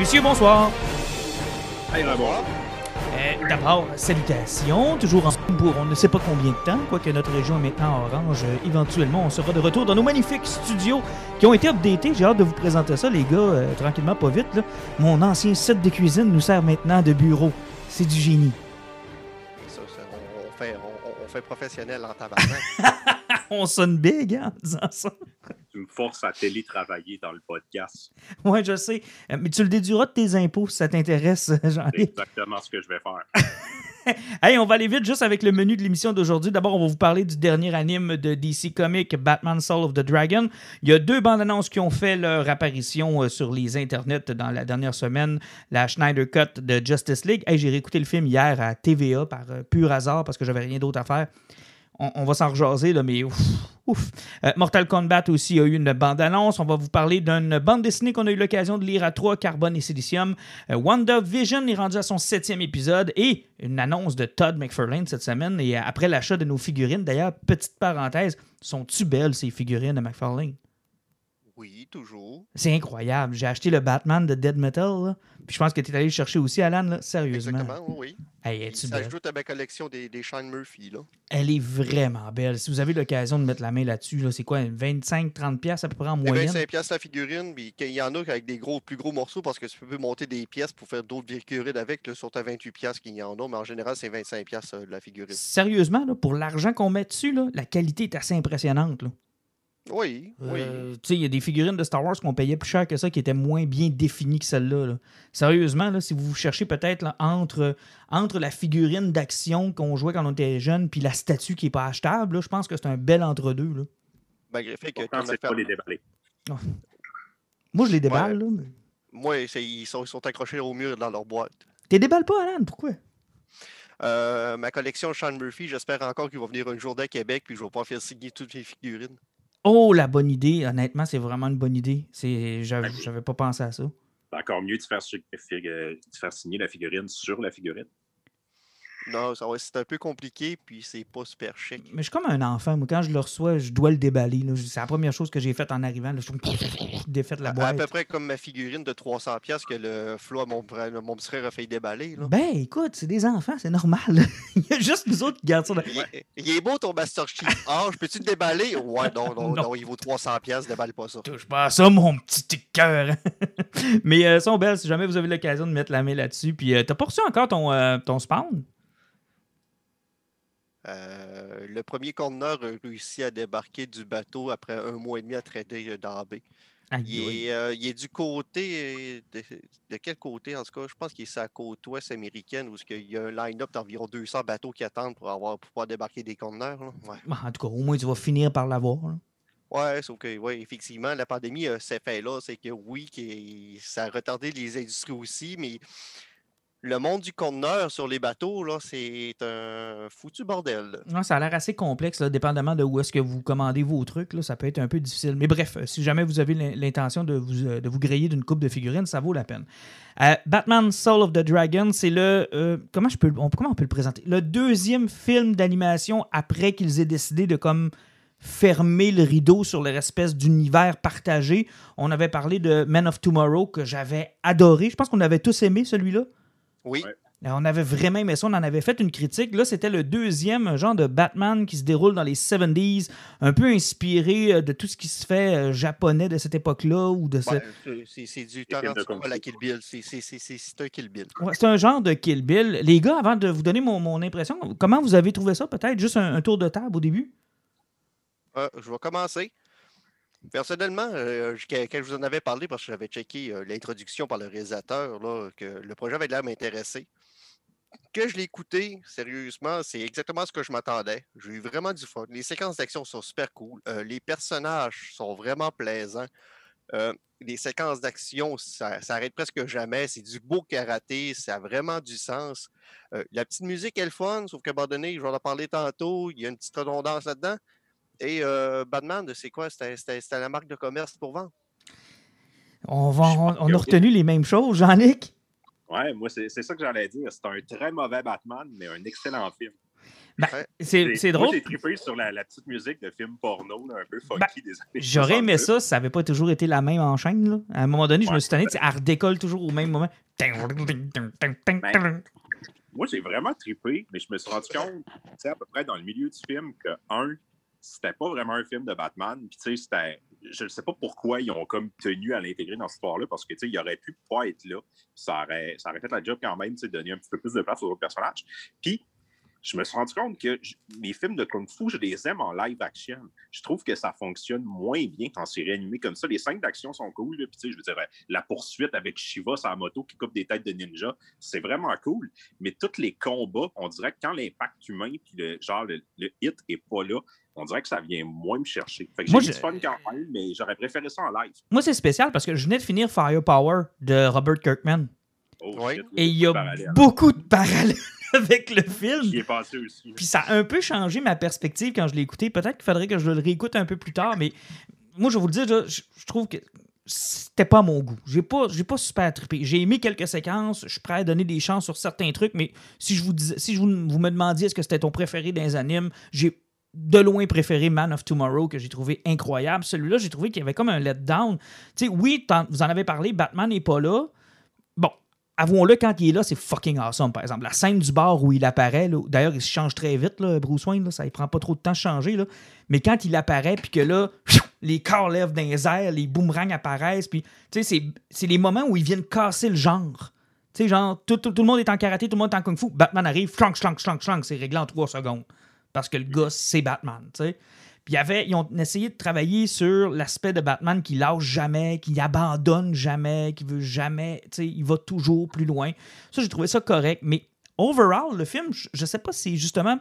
Monsieur, bonsoir. Hey, bonsoir. Euh, D'abord, salutations, toujours en pour on ne sait pas combien de temps, quoique notre région est maintenant orange. Euh, éventuellement, on sera de retour dans nos magnifiques studios qui ont été updatés. J'ai hâte de vous présenter ça, les gars, euh, tranquillement, pas vite. Là. Mon ancien set de cuisine nous sert maintenant de bureau. C'est du génie. Ça, ça, on, on fait, on, on fait professionnel en tabarnak. on sonne big hein, en disant ça. Tu me forces à télétravailler dans le podcast. Ouais, je sais. Euh, Mais tu le déduiras de tes impôts si ça t'intéresse, jean C'est exactement ce que je vais faire. Hey, on va aller vite juste avec le menu de l'émission d'aujourd'hui. D'abord, on va vous parler du dernier anime de DC Comics, Batman Soul of the Dragon. Il y a deux bandes annonces qui ont fait leur apparition euh, sur les internets dans la dernière semaine. La Schneider Cut de Justice League. Hey, j'ai réécouté le film hier à TVA par euh, pur hasard parce que j'avais rien d'autre à faire. On, va s'en rejaser, là, mais ouf. ouf. Euh, Mortal Kombat aussi a eu une bande-annonce. On va vous parler d'une bande dessinée qu'on a eu l'occasion de lire à trois, Carbone et Silicium. Euh, WandaVision est rendu à son septième épisode et une annonce de Todd McFarlane cette semaine. Et après l'achat de nos figurines, d'ailleurs, petite parenthèse, sont-tu belles ces figurines de McFarlane? Oui, toujours. C'est incroyable. J'ai acheté le Batman de Dead Metal. là. Puis je pense que tu es allé le chercher aussi, Alan, là. sérieusement. Exactement, oui. Hey, oui. es-tu Ça belle? ajoute à ma collection des, des Shine Murphy, là. Elle est vraiment belle. Si vous avez l'occasion de mettre la main là-dessus, là, c'est quoi, 25-30$ piastres à peu près en C'est moyenne? 25 pièces la figurine, puis qu'il y en a avec des gros, plus gros morceaux parce que tu peux monter des pièces pour faire d'autres figurines avec, là, sur ta 28 pièces qu'il y en a, mais en général, c'est 25 pièces la figurine. Sérieusement, là, pour l'argent qu'on met dessus, là, la qualité est assez impressionnante. Oui, oui. Euh, tu sais, il y a des figurines de Star Wars qu'on payait plus cher que ça, qui étaient moins bien définies que celle-là. là. Sérieusement, là, si vous cherchez peut-être entre, entre la figurine d'action qu'on jouait quand on était jeune puis la statue qui n'est pas achetable, là, je pense que c'est un bel entre-deux. là. Malgré le fait que Pourtant, pas les déballer. Moi, je les déballe. là, mais- Moi, ils sont, ils sont accrochés au mur dans leur boîte. T'es déballes pas, Alan? Pourquoi? Euh, ma collection Sean Murphy, j'espère encore qu'il va venir un jour à Québec, puis je vais pouvoir faire signer toutes mes figurines. Oh, la bonne idée. Honnêtement, c'est vraiment une bonne idée. C'est, j'avais, pas pensé à ça. C'est encore mieux de faire, euh, de faire signer la figurine sur la figurine. Non, ça c'est un peu compliqué, puis c'est pas super chic. Mais je suis comme un enfant. Moi, quand je le reçois, je dois le déballer. là. C'est la première chose que j'ai faite en arrivant. Là. Je suis défait la À, à boîte. peu près comme ma figurine de 300 pièces que le Flo, mon, mon petit frère, a fait déballer. Là. Ben, écoute, c'est des enfants, c'est normal. Il y a juste nous autres qui gardent ça. dans- Il, est- il est beau ton Master Chief. Ah, je peux-tu te déballer? Ouais, non, non, Non. non, il vaut 300 pièces, déballe pas ça. Touche pas à ça, mon petit cœur. Mais euh, sont belles si jamais vous avez l'occasion de mettre la main là-dessus. Puis, euh, t'as pas reçu encore ton, euh, ton spawn? Euh, le premier conteneur a réussi à débarquer du bateau après un mois et demi à traiter euh, dans la baie. Aïe, Il aïe. est, euh, il est du côté. De, de quel côté en tout cas? Je pense qu'il est sur la côte ouest américaine où il y a un line-up d'environ 200 bateaux qui attendent pour, avoir, pour pouvoir débarquer des conteneurs. Ouais, Bon, en tout cas, au moins, tu vas finir par l'avoir. ouais sauf que, ouais, effectivement, la pandémie a cet effet-là. C'est que oui, que ça a retardé les industries aussi, mais le monde du conteneur sur les bateaux, là, c'est un foutu bordel. Non, ça a l'air assez complexe, là, dépendamment de où est-ce que vous commandez vos trucs. Là, ça peut être un peu difficile. Mais bref, euh, si jamais vous avez l'in- l'intention de vous, euh, de vous griller d'une coupe de figurines, ça vaut la peine. Euh, Batman Soul of the Dragon, c'est le. euh, comment, je peux, on, comment on peut le présenter? Le deuxième film d'animation après qu'ils aient décidé de comme fermer le rideau sur leur espèce d'univers partagé. On avait parlé de Men of Tomorrow que j'avais adoré. Je pense qu'on avait tous aimé celui-là. Oui, Ouais. Euh, On avait vraiment aimé ça, on en avait fait une critique. Là, c'était le deuxième un genre de Batman qui se déroule dans les 70s, un peu inspiré euh, de tout ce qui se fait euh, japonais de cette époque-là. ou de ce- Ouais, c'est- du Tarantino à la. Kill Bill. C'est- c'est- C'est c'est- c'est un Kill Bill. Ouais, c'est un genre de Kill Bill. Les gars, avant de vous donner mon, mon impression, comment vous avez trouvé ça peut-être? Juste un, un tour de table au début? Euh, je vais commencer. Personnellement, euh, quand je vous en avais parlé, parce que j'avais checké euh, l'introduction par le réalisateur, là, que le projet avait l'air m'intéresser. que je l'ai écouté, sérieusement, c'est exactement ce que je m'attendais. J'ai eu vraiment du fun. Les séquences d'action sont super cool. Euh, les personnages sont vraiment plaisants. Les séquences d'action, ça, ça arrête presque jamais. C'est du beau karaté, ça a vraiment du sens. La petite musique est le fun, sauf qu'à un moment donné, je vais en parler tantôt, il y a une petite redondance là-dedans. Et euh, Batman, c'est quoi? C'était la marque de commerce pour vendre? On, va, on, a oui. retenu les mêmes choses, Jean-Luc. Ouais, moi, c'est c'est ça que j'allais dire. C'est un très mauvais Batman, mais un excellent film. Ben, c'est drôle. j'ai trippé sur la, la petite musique de film porno, là, un peu funky Ben, des années J'aurais aimé 60. ça si ça n'avait pas toujours été la même en chaîne. Là. À un moment donné, je me suis tanné, elle redécolle toujours au même moment. Ben, Moi, j'ai vraiment trippé, mais je me suis rendu compte, tu sais, à peu près dans le milieu du film, que, un, c'était pas vraiment un film de Batman. Puis, tu sais. Je ne sais pas pourquoi ils ont comme tenu à l'intégrer dans cette histoire-là, parce que, tu sais, il aurait pu pas être là. Ça aurait, ça aurait fait la job quand même, tu sais, de donner un petit peu plus de place aux autres personnages. Puis, je me suis rendu compte que j- les films de Kung Fu, je les aime en live action. Je trouve que ça fonctionne moins bien en série animée comme ça. Les scènes d'action sont cool. là. Je veux dire, euh, la poursuite avec Shiva la moto qui coupe des têtes de ninja, c'est vraiment cool. Mais tous les combats, on dirait que quand l'impact humain puis le genre le, le hit est pas là, on dirait que ça vient moins me chercher. Fait que j'ai Moi, eu je- du fun quand même, mais j'aurais préféré ça en live. Moi, c'est spécial parce que je venais de finir Firepower de Robert Kirkman. Oh, shit, Et il y a beaucoup de parallèles avec le film. J'y ai passé aussi. Puis ça a un peu changé ma perspective quand je l'ai écouté. Peut-être qu'il faudrait que je le réécoute un peu plus tard, mais moi, je vais vous le dire, je, je- je trouve que c'était pas mon goût. J'ai pas, j'ai pas super trippé. J'ai aimé quelques séquences. Je suis prêt à donner des chances sur certains trucs, mais si je vous disais, si je vous, vous me demandiez est-ce que c'était ton préféré dans les animes, j'ai de loin préféré Man of Tomorrow que j'ai trouvé incroyable. Celui-là, j'ai trouvé qu'il y avait comme un letdown. Oui, vous en avez parlé, Batman n'est pas là. Bon, avouons-le, quand il est là, c'est fucking awesome, par exemple. La scène du bar où il apparaît, d'ailleurs, il se change très vite, Bruce Wayne, ça ne prend pas trop de temps de changer, mais quand il apparaît, puis que là, les corps lèvent dans les airs, les boomerangs apparaissent, puis, c'est- les moments où ils viennent casser le genre. Tu sais, genre, tout, le monde est en karaté, tout le monde est en kung fu, Batman arrive, schlank, schlank, schlank, c'est réglé en trois secondes. Parce que le gars, c'est Batman, tu sais. Puis y avait, ils ont essayé de travailler sur l'aspect de Batman qui lâche jamais, qui abandonne jamais, qui veut jamais, tu sais, il va toujours plus loin. Ça, j'ai trouvé ça correct. Mais overall, le film, je, sais pas si justement,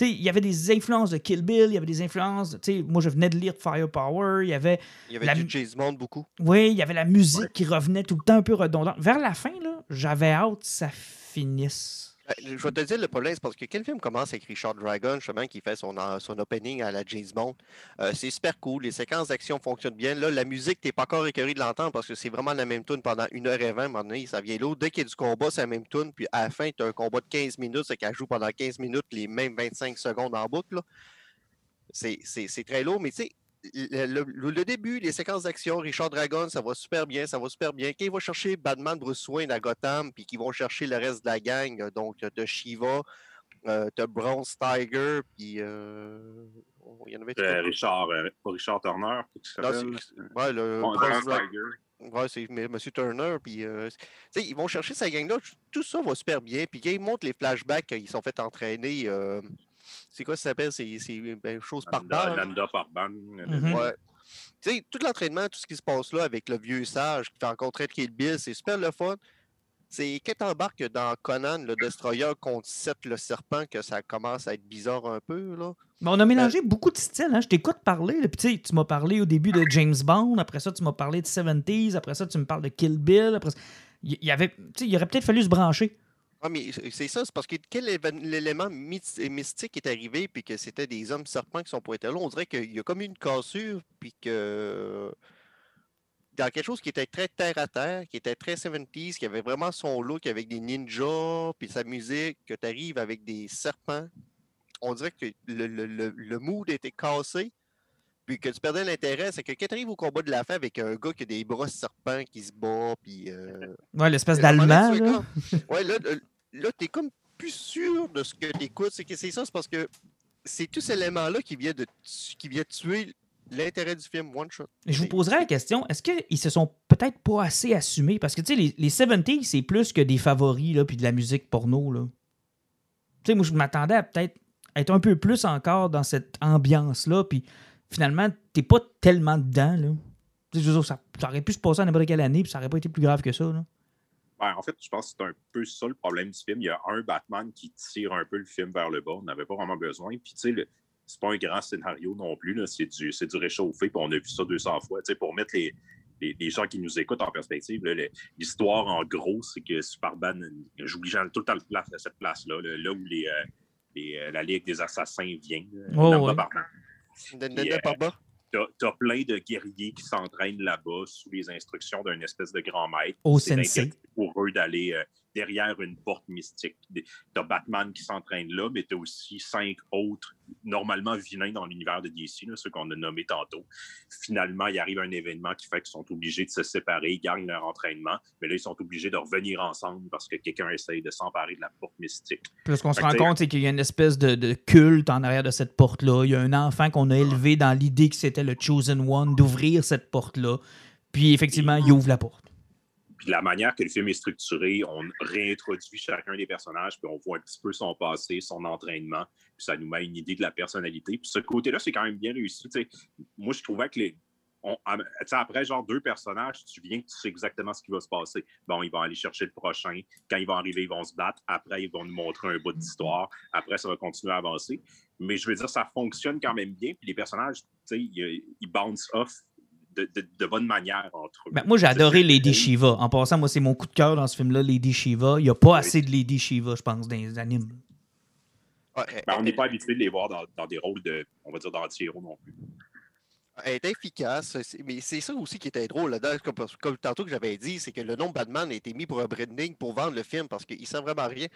il y avait des influences de Kill Bill, il y avait des influences, sais, moi je venais de lire Firepower, il y avait, Il y avait La- du James beaucoup. oui, il y avait la musique Ouais. qui revenait tout le temps un peu redondante. Vers la fin, j'avais hâte que ça finisse. Ben, Je vais te dire le problème, c'est parce que quel film commence avec Richard Dragon, justement, qui fait son, son opening à la James Bond? Euh, c'est super cool, les séquences d'action fonctionnent bien. Là, la musique, t'es pas encore écœuré de l'entendre parce que c'est vraiment la même tune pendant 1h20, à un moment donné, ça vient l'autre. Dès qu'il y a du combat, c'est la même tune, puis à la fin, tu as un combat de 15 minutes, c'est qu'elle joue pendant 15 minutes les mêmes 25 secondes en boucle. c'est très lourd, mais tu sais, le, le- le début, les séquences d'action, Richard Dragon, ça va super bien, ça va super bien. Quand il va chercher Batman, Bruce Wayne à Gotham, puis qu'ils vont chercher le reste de la gang, euh, donc de Shiva, euh, t'as Bronze Tiger, puis euh, il y en avait Euh, Richard, euh, pas Richard Turner, tout qui Non, ouais, le Bon, Bronze Tiger. Ouais, c'est M. Monsieur Turner. Puis, euh, ils vont chercher sa gang-là. Tout ça va super bien. Puis, ils montrent les flashbacks qu'ils sont fait entraîner, euh, c'est quoi ça s'appelle? C'est c'est, ben, chose par Nanda, balle. Nanda Parban. Mhm. Ouais. Tu sais, tout l'entraînement, tout ce qui se passe là avec le vieux sage qui fait rencontrer Kill Bill, c'est super le fun. C'est quand t'embarques dans Conan, le Destroyer contre Seth le serpent, que ça commence à être bizarre un peu, là. Mais on a mélangé beaucoup de styles. Hein? Je t'écoute parler. là, puis tu m'as parlé au début de James Bond. Après ça, tu m'as parlé de 70s. Après ça, tu me parles de Kill Bill. Après ça- il y, avait, tu sais, il aurait peut-être fallu se brancher. Ah, mais c'est ça, c'est parce que quel l'élément mystique est arrivé, puis que c'était des hommes serpents qui sont pointés là, on dirait qu'il y a comme une cassure, puis que dans quelque chose qui était très terre à terre, qui était très 70s, qui avait vraiment son look avec des ninjas, puis sa musique, que tu arrives avec des serpents, on dirait que le, le, le, le mood était cassé, puis que tu perdais l'intérêt, c'est que quand tu arrives au combat de la fin avec un gars qui a des bras serpents qui se bat, puis. euh, Ouais, l'espèce d'allemand. là. Ouais, là, là, là, t'es comme plus sûr de ce que t'écoutes. C'est que c'est ça, c'est parce que c'est tout cet élément-là qui vient de tu- qui vient tuer l'intérêt du film One Shot. Je vous poserai la question est-ce qu'ils se sont peut-être pas assez assumés? Parce que, tu sais, les, les 70s, c'est plus que des favoris, là, puis de la musique porno, là. Tu sais, moi, je m'attendais à peut-être être un peu plus encore dans cette ambiance-là, puis finalement, t'es pas tellement dedans, là. Dire, ça, ça aurait pu se passer à n'importe quelle année, puis ça aurait pas été plus grave que ça, là. Ben, en fait, je pense que c'est un peu ça le problème du film. Il y a un Batman qui tire un peu le film vers le bas. On n'avait pas vraiment besoin. Puis, tu sais, le- c'est pas un grand scénario non plus. C'est du, du réchauffé. Puis, on a vu ça 200 fois. Tu sais, pour mettre les, les, les gens qui nous écoutent en perspective, l'histoire, en gros, c'est que Superman, j'oublie tout le temps place, cette place-là, là, là où les, euh, les, euh, la Ligue des Assassins vient. Oh, ouais. Bas. T'as plein de guerriers qui s'entraînent là-bas sous les instructions d'un espèce de grand maître. Au sensei. pour eux d'aller euh, derrière une porte mystique. T'as Batman qui s'entraîne là, mais t'as aussi cinq autres, normalement vilains dans l'univers de DC, là, ceux qu'on a nommés tantôt. Finalement, il arrive un événement qui fait qu'ils sont obligés de se séparer, ils gagnent leur entraînement, mais là, ils sont obligés de revenir ensemble parce que quelqu'un essaye de s'emparer de la porte mystique. Puis ce qu'on se rend compte, c'est qu'il y a une espèce de, de culte en arrière de cette porte-là. Il y a un enfant qu'on a élevé dans l'idée que c'était le Chosen One d'ouvrir cette porte-là. Puis effectivement, il ouvre la porte. Puis la manière que le film est structuré, on réintroduit chacun des personnages, puis on voit un petit peu son passé, son entraînement, puis ça nous met une idée de la personnalité. Puis ce côté-là, c'est quand même bien réussi. Moi, je trouvais que les. on- tu sais, après, genre, deux personnages, tu viens tu sais exactement ce qui va se passer. Bon, ils vont aller chercher le prochain. Quand ils vont arriver, ils vont se battre. Après, ils vont nous montrer un bout d'histoire. Après, ça va continuer à avancer. Mais je veux dire, ça fonctionne quand même bien. Puis les personnages, tu sais, ils bounce off de, de- de bonne manière entre eux. Ben, moi, j'ai adoré Lady Shiva. En passant, moi, c'est mon coup de cœur dans ce film-là, Lady Shiva. Il n'y a pas assez de Lady Shiva, je pense, dans les animes. Ouais, Ben, on n'est pas habitué de les voir dans, dans des rôles de, on va dire, d'anti-héros non plus. Elle est efficace, mais c'est ça aussi qui était drôle là-dedans. Comme, comme tantôt que j'avais dit, c'est que le nom de Batman a été mis pour un branding pour vendre le film parce qu'il ne sert vraiment à rien.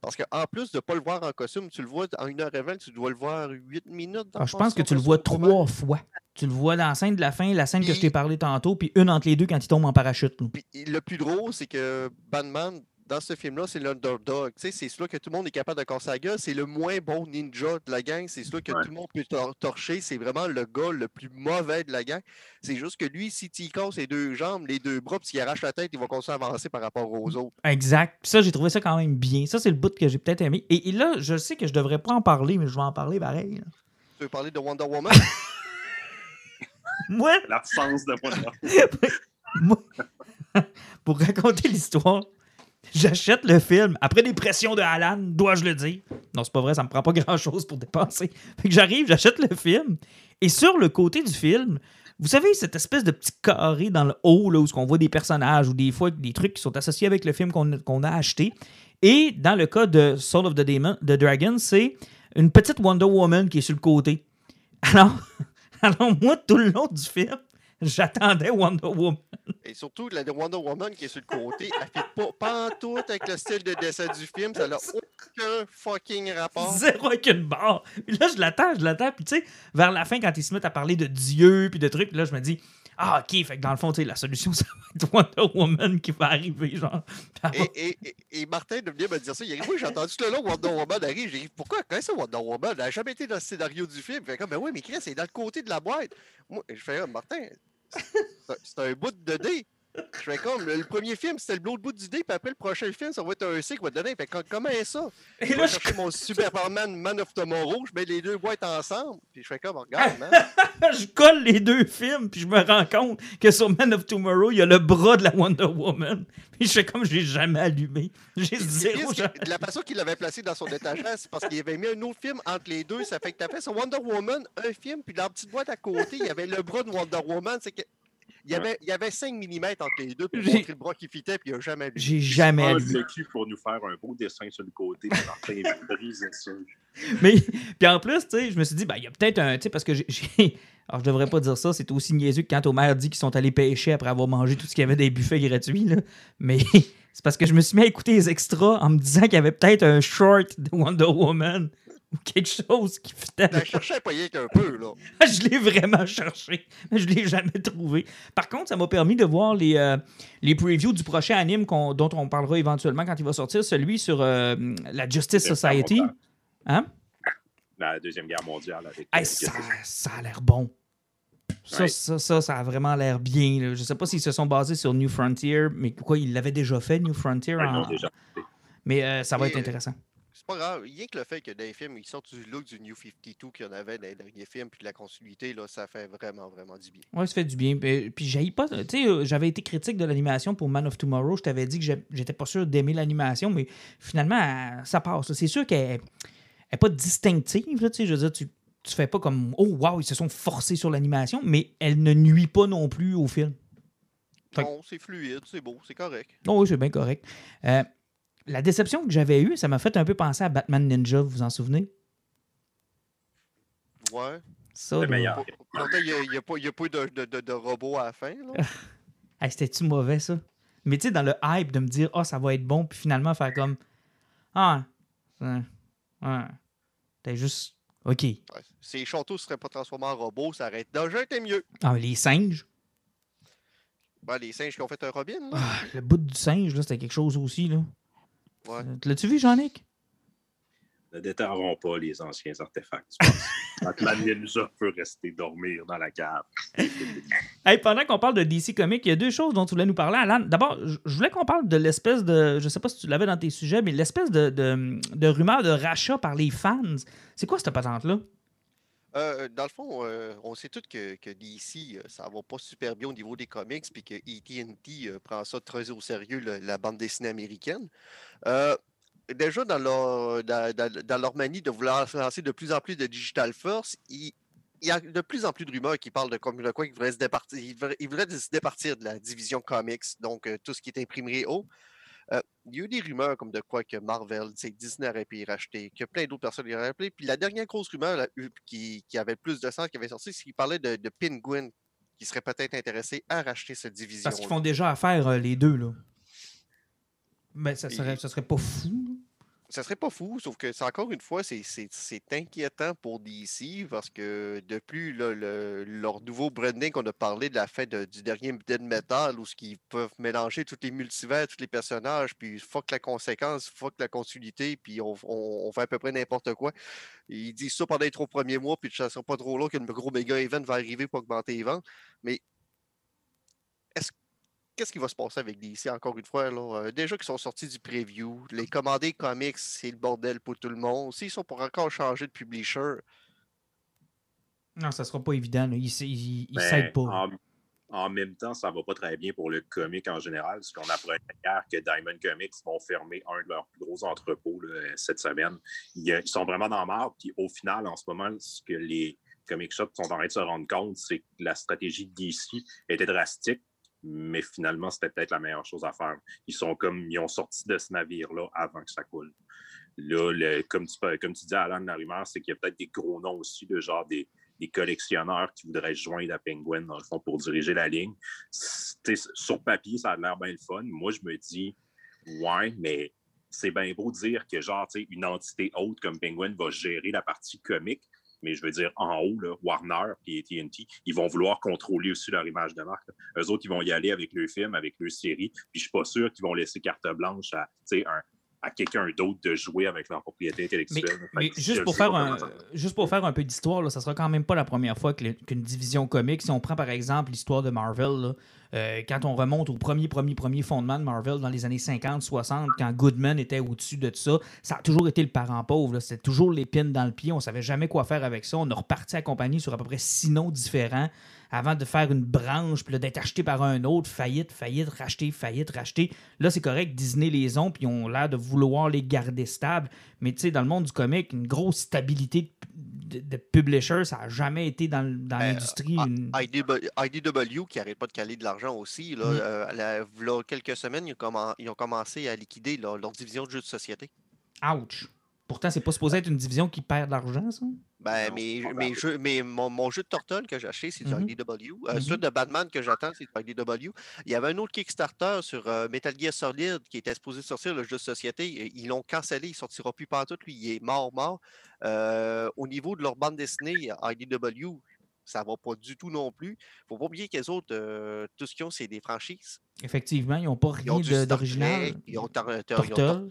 Parce qu'en plus de ne pas le voir en costume, tu le vois en 1h20, tu dois le voir 8 minutes. dans Alors, Ah, je pense que tu le vois trois fois. Tu le vois dans la scène de la fin, la scène que je t'ai parlé tantôt, puis une entre les deux quand il tombe en parachute. là. Puis le plus drôle, c'est que Batman, dans ce film-là, c'est l'underdog. Tu sais, c'est celui que tout le monde est capable de casser la gueule. C'est le moins bon ninja de la gang. C'est celui que Ouais. tout le monde peut tor- torcher. C'est vraiment le gars le plus mauvais de la gang. C'est juste que lui, si tu casse les deux jambes, les deux bras, puis s'il arrache la tête, il va continuer à avancer par rapport aux autres. Exact. Puis ça, j'ai trouvé ça quand même bien. Ça, c'est le bout que j'ai peut-être aimé. Et, et là, je sais que je devrais pas en parler, mais je vais en parler pareil. là. Tu veux parler de Wonder Woman? Moi, L'absence de Wonder moi, pour raconter l'histoire, j'achète le film après des pressions de Alan, dois-je le dire? Non, c'est pas vrai, ça me prend pas grand-chose pour dépenser. Fait que j'arrive, j'achète le film, et sur le côté du film, vous savez, cette espèce de petit carré dans le haut, là, où on voit des personnages ou des fois des trucs qui sont associés avec le film qu'on a acheté. Et dans le cas de Soul of the, Demon, the Dragon, c'est une petite Wonder Woman qui est sur le côté. Alors, alors moi, tout le long du film, j'attendais Wonder Woman. Et surtout, la de Wonder Woman qui est sur le côté, elle fait pas pantoute avec le style de dessin du film. Ça n'a aucun fucking rapport. Zéro avec une barre. Puis là, je l'attends, je l'attends. Puis tu sais, vers la fin, quand ils se mettent à parler de Dieu puis de trucs, puis là, je me dis, ah, ok, fait que dans le fond, la solution, ça va être Wonder Woman qui va arriver, genre. Et, et, et, Martin de venir me dire ça. Il arrive, oui, j'ai entendu tout le long Wonder Woman arrive. J'ai dit, pourquoi quand ça Wonder Woman? Elle n'a jamais été dans le scénario du film. Il fait comme, ben oui, mais Chris, c'est dans le côté de la boîte. Moi, je fais, Ah, Martin, c'est un bout de dé. Je fais comme, le, le premier film, c'était l'autre bout du dé, puis après le prochain film, ça va être un C qui va te donner. Fait comment est ça? Et Je là, vais je, chercher mon Superman Man of Tomorrow, je mets les deux boîtes ensemble, puis je fais comme, regarde, man. je colle les deux films, puis je me rends compte que sur Man of Tomorrow, il y a le bras de la Wonder Woman. Puis je fais comme, j'ai jamais allumé. J'ai zéro jamais. la façon qu'il l'avait placé dans son étagère, c'est parce qu'il avait mis un autre film entre les deux. Ça fait que tu fait sur Wonder Woman, un film, puis dans la petite boîte à côté, il y avait le bras de Wonder Woman. C'est que. Il y, avait, il y avait 5 mm entre les deux pour J'ai- montrer le bras qui fitait, puis il n'a jamais vu. J'ai jamais allumé. le cul pour nous faire un beau dessin sur le côté. puis. Mais, puis en plus, tu sais, je me suis dit, ben, il y a peut-être un, tu sais, parce que j'ai- j'ai. Alors, je devrais pas dire ça, c'est aussi niaiseux que quand Omer dit qu'ils sont allés pêcher après avoir mangé tout ce qu'il y avait des buffets gratuits, là. Mais c'est parce que je me suis mis à écouter les extras en me disant qu'il y avait peut-être un short de Wonder Woman ou quelque chose qui fitait Je avec cherchais à payer un peu, là. je l'ai vraiment cherché, mais je l'ai jamais trouvé. Par contre, ça m'a permis de voir les, euh, les previews du prochain anime dont on parlera éventuellement quand il va sortir, celui sur euh, la Justice Society. Hein? La Deuxième Guerre mondiale avec. Hey, euh, ça, a l'air bon. Ça, Ouais. ça, ça, ça a vraiment l'air bien. là. Je sais pas s'ils se sont basés sur New Frontier, mais quoi, ils l'avaient déjà fait, New Frontier. Ouais, en- déjà fait. Mais euh, ça va être intéressant. C'est pas grave. Rien que le fait que dans les films, ils sortent du look du New 52 qu'il y en avait dans les derniers films, puis de la continuité, là, ça fait vraiment, vraiment du bien. Ouais, ça fait du bien. Puis, puis j'haïs pas. Tu sais, euh, j'avais été critique de l'animation pour Man of Tomorrow. Je t'avais dit que j'étais pas sûr d'aimer l'animation, mais finalement, ça passe. C'est sûr qu'elle n'est pas distinctive. Là, je veux dire, tu, tu fais pas comme Oh, wow, ils se sont forcés sur l'animation, mais elle ne nuit pas non plus au film. Non, c'est fluide, c'est beau, c'est correct. Non, oui, c'est bien correct. Euh, la déception que j'avais eue, ça m'a fait un peu penser à Batman Ninja, vous vous en souvenez? Ouais. Ça, Le meilleur. Il n'y a, il y a pas, il y a pas eu de, de, de, de robot à la fin. Là. Hey, C'était-tu mauvais, ça? Mais tu sais, dans le hype de me dire, ah, ça va être bon, puis finalement faire comme, ah, ouais, ouais. T'es juste, OK. Ouais. Si les châteaux ne seraient pas transformés en robots, ça aurait déjà été mieux. Ah, mais les singes, Ben, les singes qui ont fait un Robin, là. ah, le bout du singe, là, c'était quelque chose aussi, là. Ouais. Euh, L'as-tu vu, Jean-Nic? Ne déterreront pas les anciens artefacts. Batman Ninja peut rester dormir dans la cave. Hey, pendant qu'on parle de DC Comics, il y a deux choses dont tu voulais nous parler, Alan. D'abord, je je voulais qu'on parle de l'espèce de. Je sais pas si tu l'avais dans tes sujets, mais l'espèce de, de, de rumeur de rachat par les fans. C'est quoi cette patente-là? Euh, dans le fond, euh, on sait tous que, DC, euh, ça va pas super bien au niveau des comics, puis que AT&T euh, prend ça très au sérieux, la bande dessinée américaine. Déjà, dans leur, dans, dans- manie de vouloir lancer de plus en plus de Digital First, il, y a de plus en plus de rumeurs qui parlent de de quoi ils voudraient se départir, se départir de la division comics, donc tout ce qui est imprimé haut. Euh, il y a eu des rumeurs comme de quoi que Marvel, Disney aurait pu y racheter, que plein d'autres personnes y auraient appelé. Puis la dernière grosse rumeur là, eu- qui, qui avait plus de sens, qui avait sorti, c'est qu'il parlait de, de Penguin qui serait peut-être intéressé à racheter cette division. Parce qu'ils font déjà affaire, euh, les deux, là. Ben, ça serait, Et- ça serait pas fou. Ça serait pas fou, sauf que c'est encore une fois, c'est- inquiétant pour DC parce que depuis là, le- leur nouveau branding qu'on a parlé de la fin du dernier Dead Metal, où ce qu'ils peuvent mélanger tous les multivers, tous les personnages, puis fuck la conséquence, fuck la continuité, puis on, on- fait à peu près n'importe quoi. Ils disent ça pendant les trois premiers mois, puis ça sera pas trop long qu'un gros méga event va arriver pour augmenter les ventes. Mais qu'est-ce qui va se passer avec DC encore une fois? Là? Euh, déjà qu'ils sont sortis du preview, les commandés comics, c'est le bordel pour tout le monde. S'ils sont pour encore changer de publisher, Non, ça sera pas évident. Là. Ils ils Mais s'aident pas. en, en même temps, ça va pas très bien pour le comic en général, parce qu'on apprenait hier que Diamond Comics vont fermer un de leurs plus gros entrepôts là, cette semaine. Ils, ils sont vraiment dans la marde, puis au final, en ce moment, ce que les comic shops sont en train de se rendre compte, c'est que la stratégie de DC était drastique, mais finalement, c'était peut-être la meilleure chose à faire. Ils sont comme, ils ont sorti de ce navire-là avant que ça coule. Là, le- comme, tu, comme tu dis, Alan, la rumeur, c'est qu'il y a peut-être des gros noms aussi, de genre des, collectionneurs qui voudraient joindre à Penguin, dans le fond, pour diriger la ligne. Sur papier, ça a l'air bien le fun. Moi, je me dis, ouais, mais c'est bien beau dire que, genre, une entité haute comme Penguin va gérer la partie comique, mais je veux dire, en haut, Warner et AT&T, ils vont vouloir contrôler aussi leur image de marque. là. Eux autres, ils vont y aller avec le film, avec leur série, puis je suis pas sûr qu'ils vont laisser carte blanche à, un- à quelqu'un d'autre de jouer avec leur propriété intellectuelle. Mais juste, pour faire un, comment ça va. juste pour faire un peu d'histoire, ça sera quand même pas la première fois qu'une division comique, si on prend par exemple l'histoire de Marvel, là, euh, quand on remonte au premier, premier, premier fondement de Marvel dans les années 50, 60, quand Goodman était au-dessus de tout ça, ça a toujours été le parent pauvre. C'était toujours l'épine dans le pied. On savait jamais quoi faire avec ça. On a reparti à compagnie sur à peu près six noms différents avant de faire une branche, puis d'être acheté par un autre, faillite, faillite, racheté, faillite, racheté. Là, c'est correct, Disney les ont, puis ils ont l'air de vouloir les garder stables. Mais tu sais, dans le monde du comic, une grosse stabilité de, de publisher, ça n'a jamais été dans, Ben, l'industrie. une- IDW, qui n'arrête pas de caler de l'argent aussi, là, Mm. euh, la- quelques semaines, ils ont, commen- ils ont commencé à liquider leur, leur division de jeux de société. Ouch! Pourtant, c'est pas supposé être une division qui perd de l'argent, ça? Ben, Non, mes, pas mes grave. jeux, mes- mon, mon jeu de Turtle que j'ai acheté, c'est du Mhm. IDW. Euh, Mhm. Celui de Batman que j'attends, c'est du IDW. Il y avait un autre Kickstarter sur euh, Metal Gear Solid qui était supposé sortir, le jeu de société. Ils l'ont cancellé, il ne sortira plus partout. Lui, il est mort, mort. Euh, au niveau de leur bande dessinée, IDW, ça va pas du tout non plus. faut pas oublier que les autres, euh, tout ce qu'ils ont, c'est des franchises. Effectivement, ils n'ont pas Ils ont rien d'original. Ils ont, Tar- ils ont Turtle,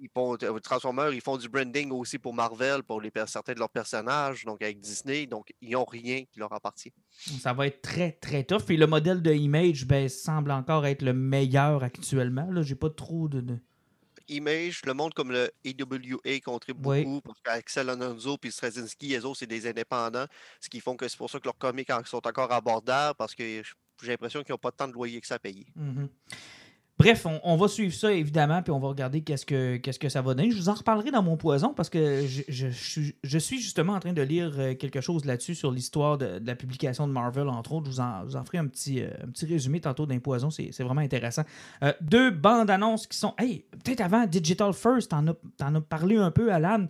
ils font euh, Transformers, ils font du branding aussi pour Marvel, pour les, certains de leurs personnages, donc avec Disney. Donc, ils n'ont rien qui leur appartient. Ça va être très, très tough. Et le modèle de Image ben, semble encore être le meilleur actuellement. Là, j'ai pas trop de. Image, le monde comme le AWA contribue Oui. beaucoup parce qu'Axel Alonso et Straczynski, eux autres, c'est des indépendants, ce qui font que c'est pour ça que leurs comics sont encore abordables parce que j'ai l'impression qu'ils n'ont pas tant de loyer que ça à payer. Mhm. Bref, on, on va suivre ça évidemment, puis on va regarder qu'est-ce que, qu'est-ce que ça va donner. Je vous en reparlerai dans mon poison parce que je, je- je suis- je suis justement en train de lire euh, quelque chose là-dessus sur l'histoire de, de la publication de Marvel, entre autres. Je vous en, je vous en ferai un petit, euh, un petit résumé tantôt d'un poison, c'est, c'est vraiment intéressant. Euh, deux bandes annonces qui sont. Hey, peut-être avant Digital First, t'en as, t'en as parlé un peu, Alan.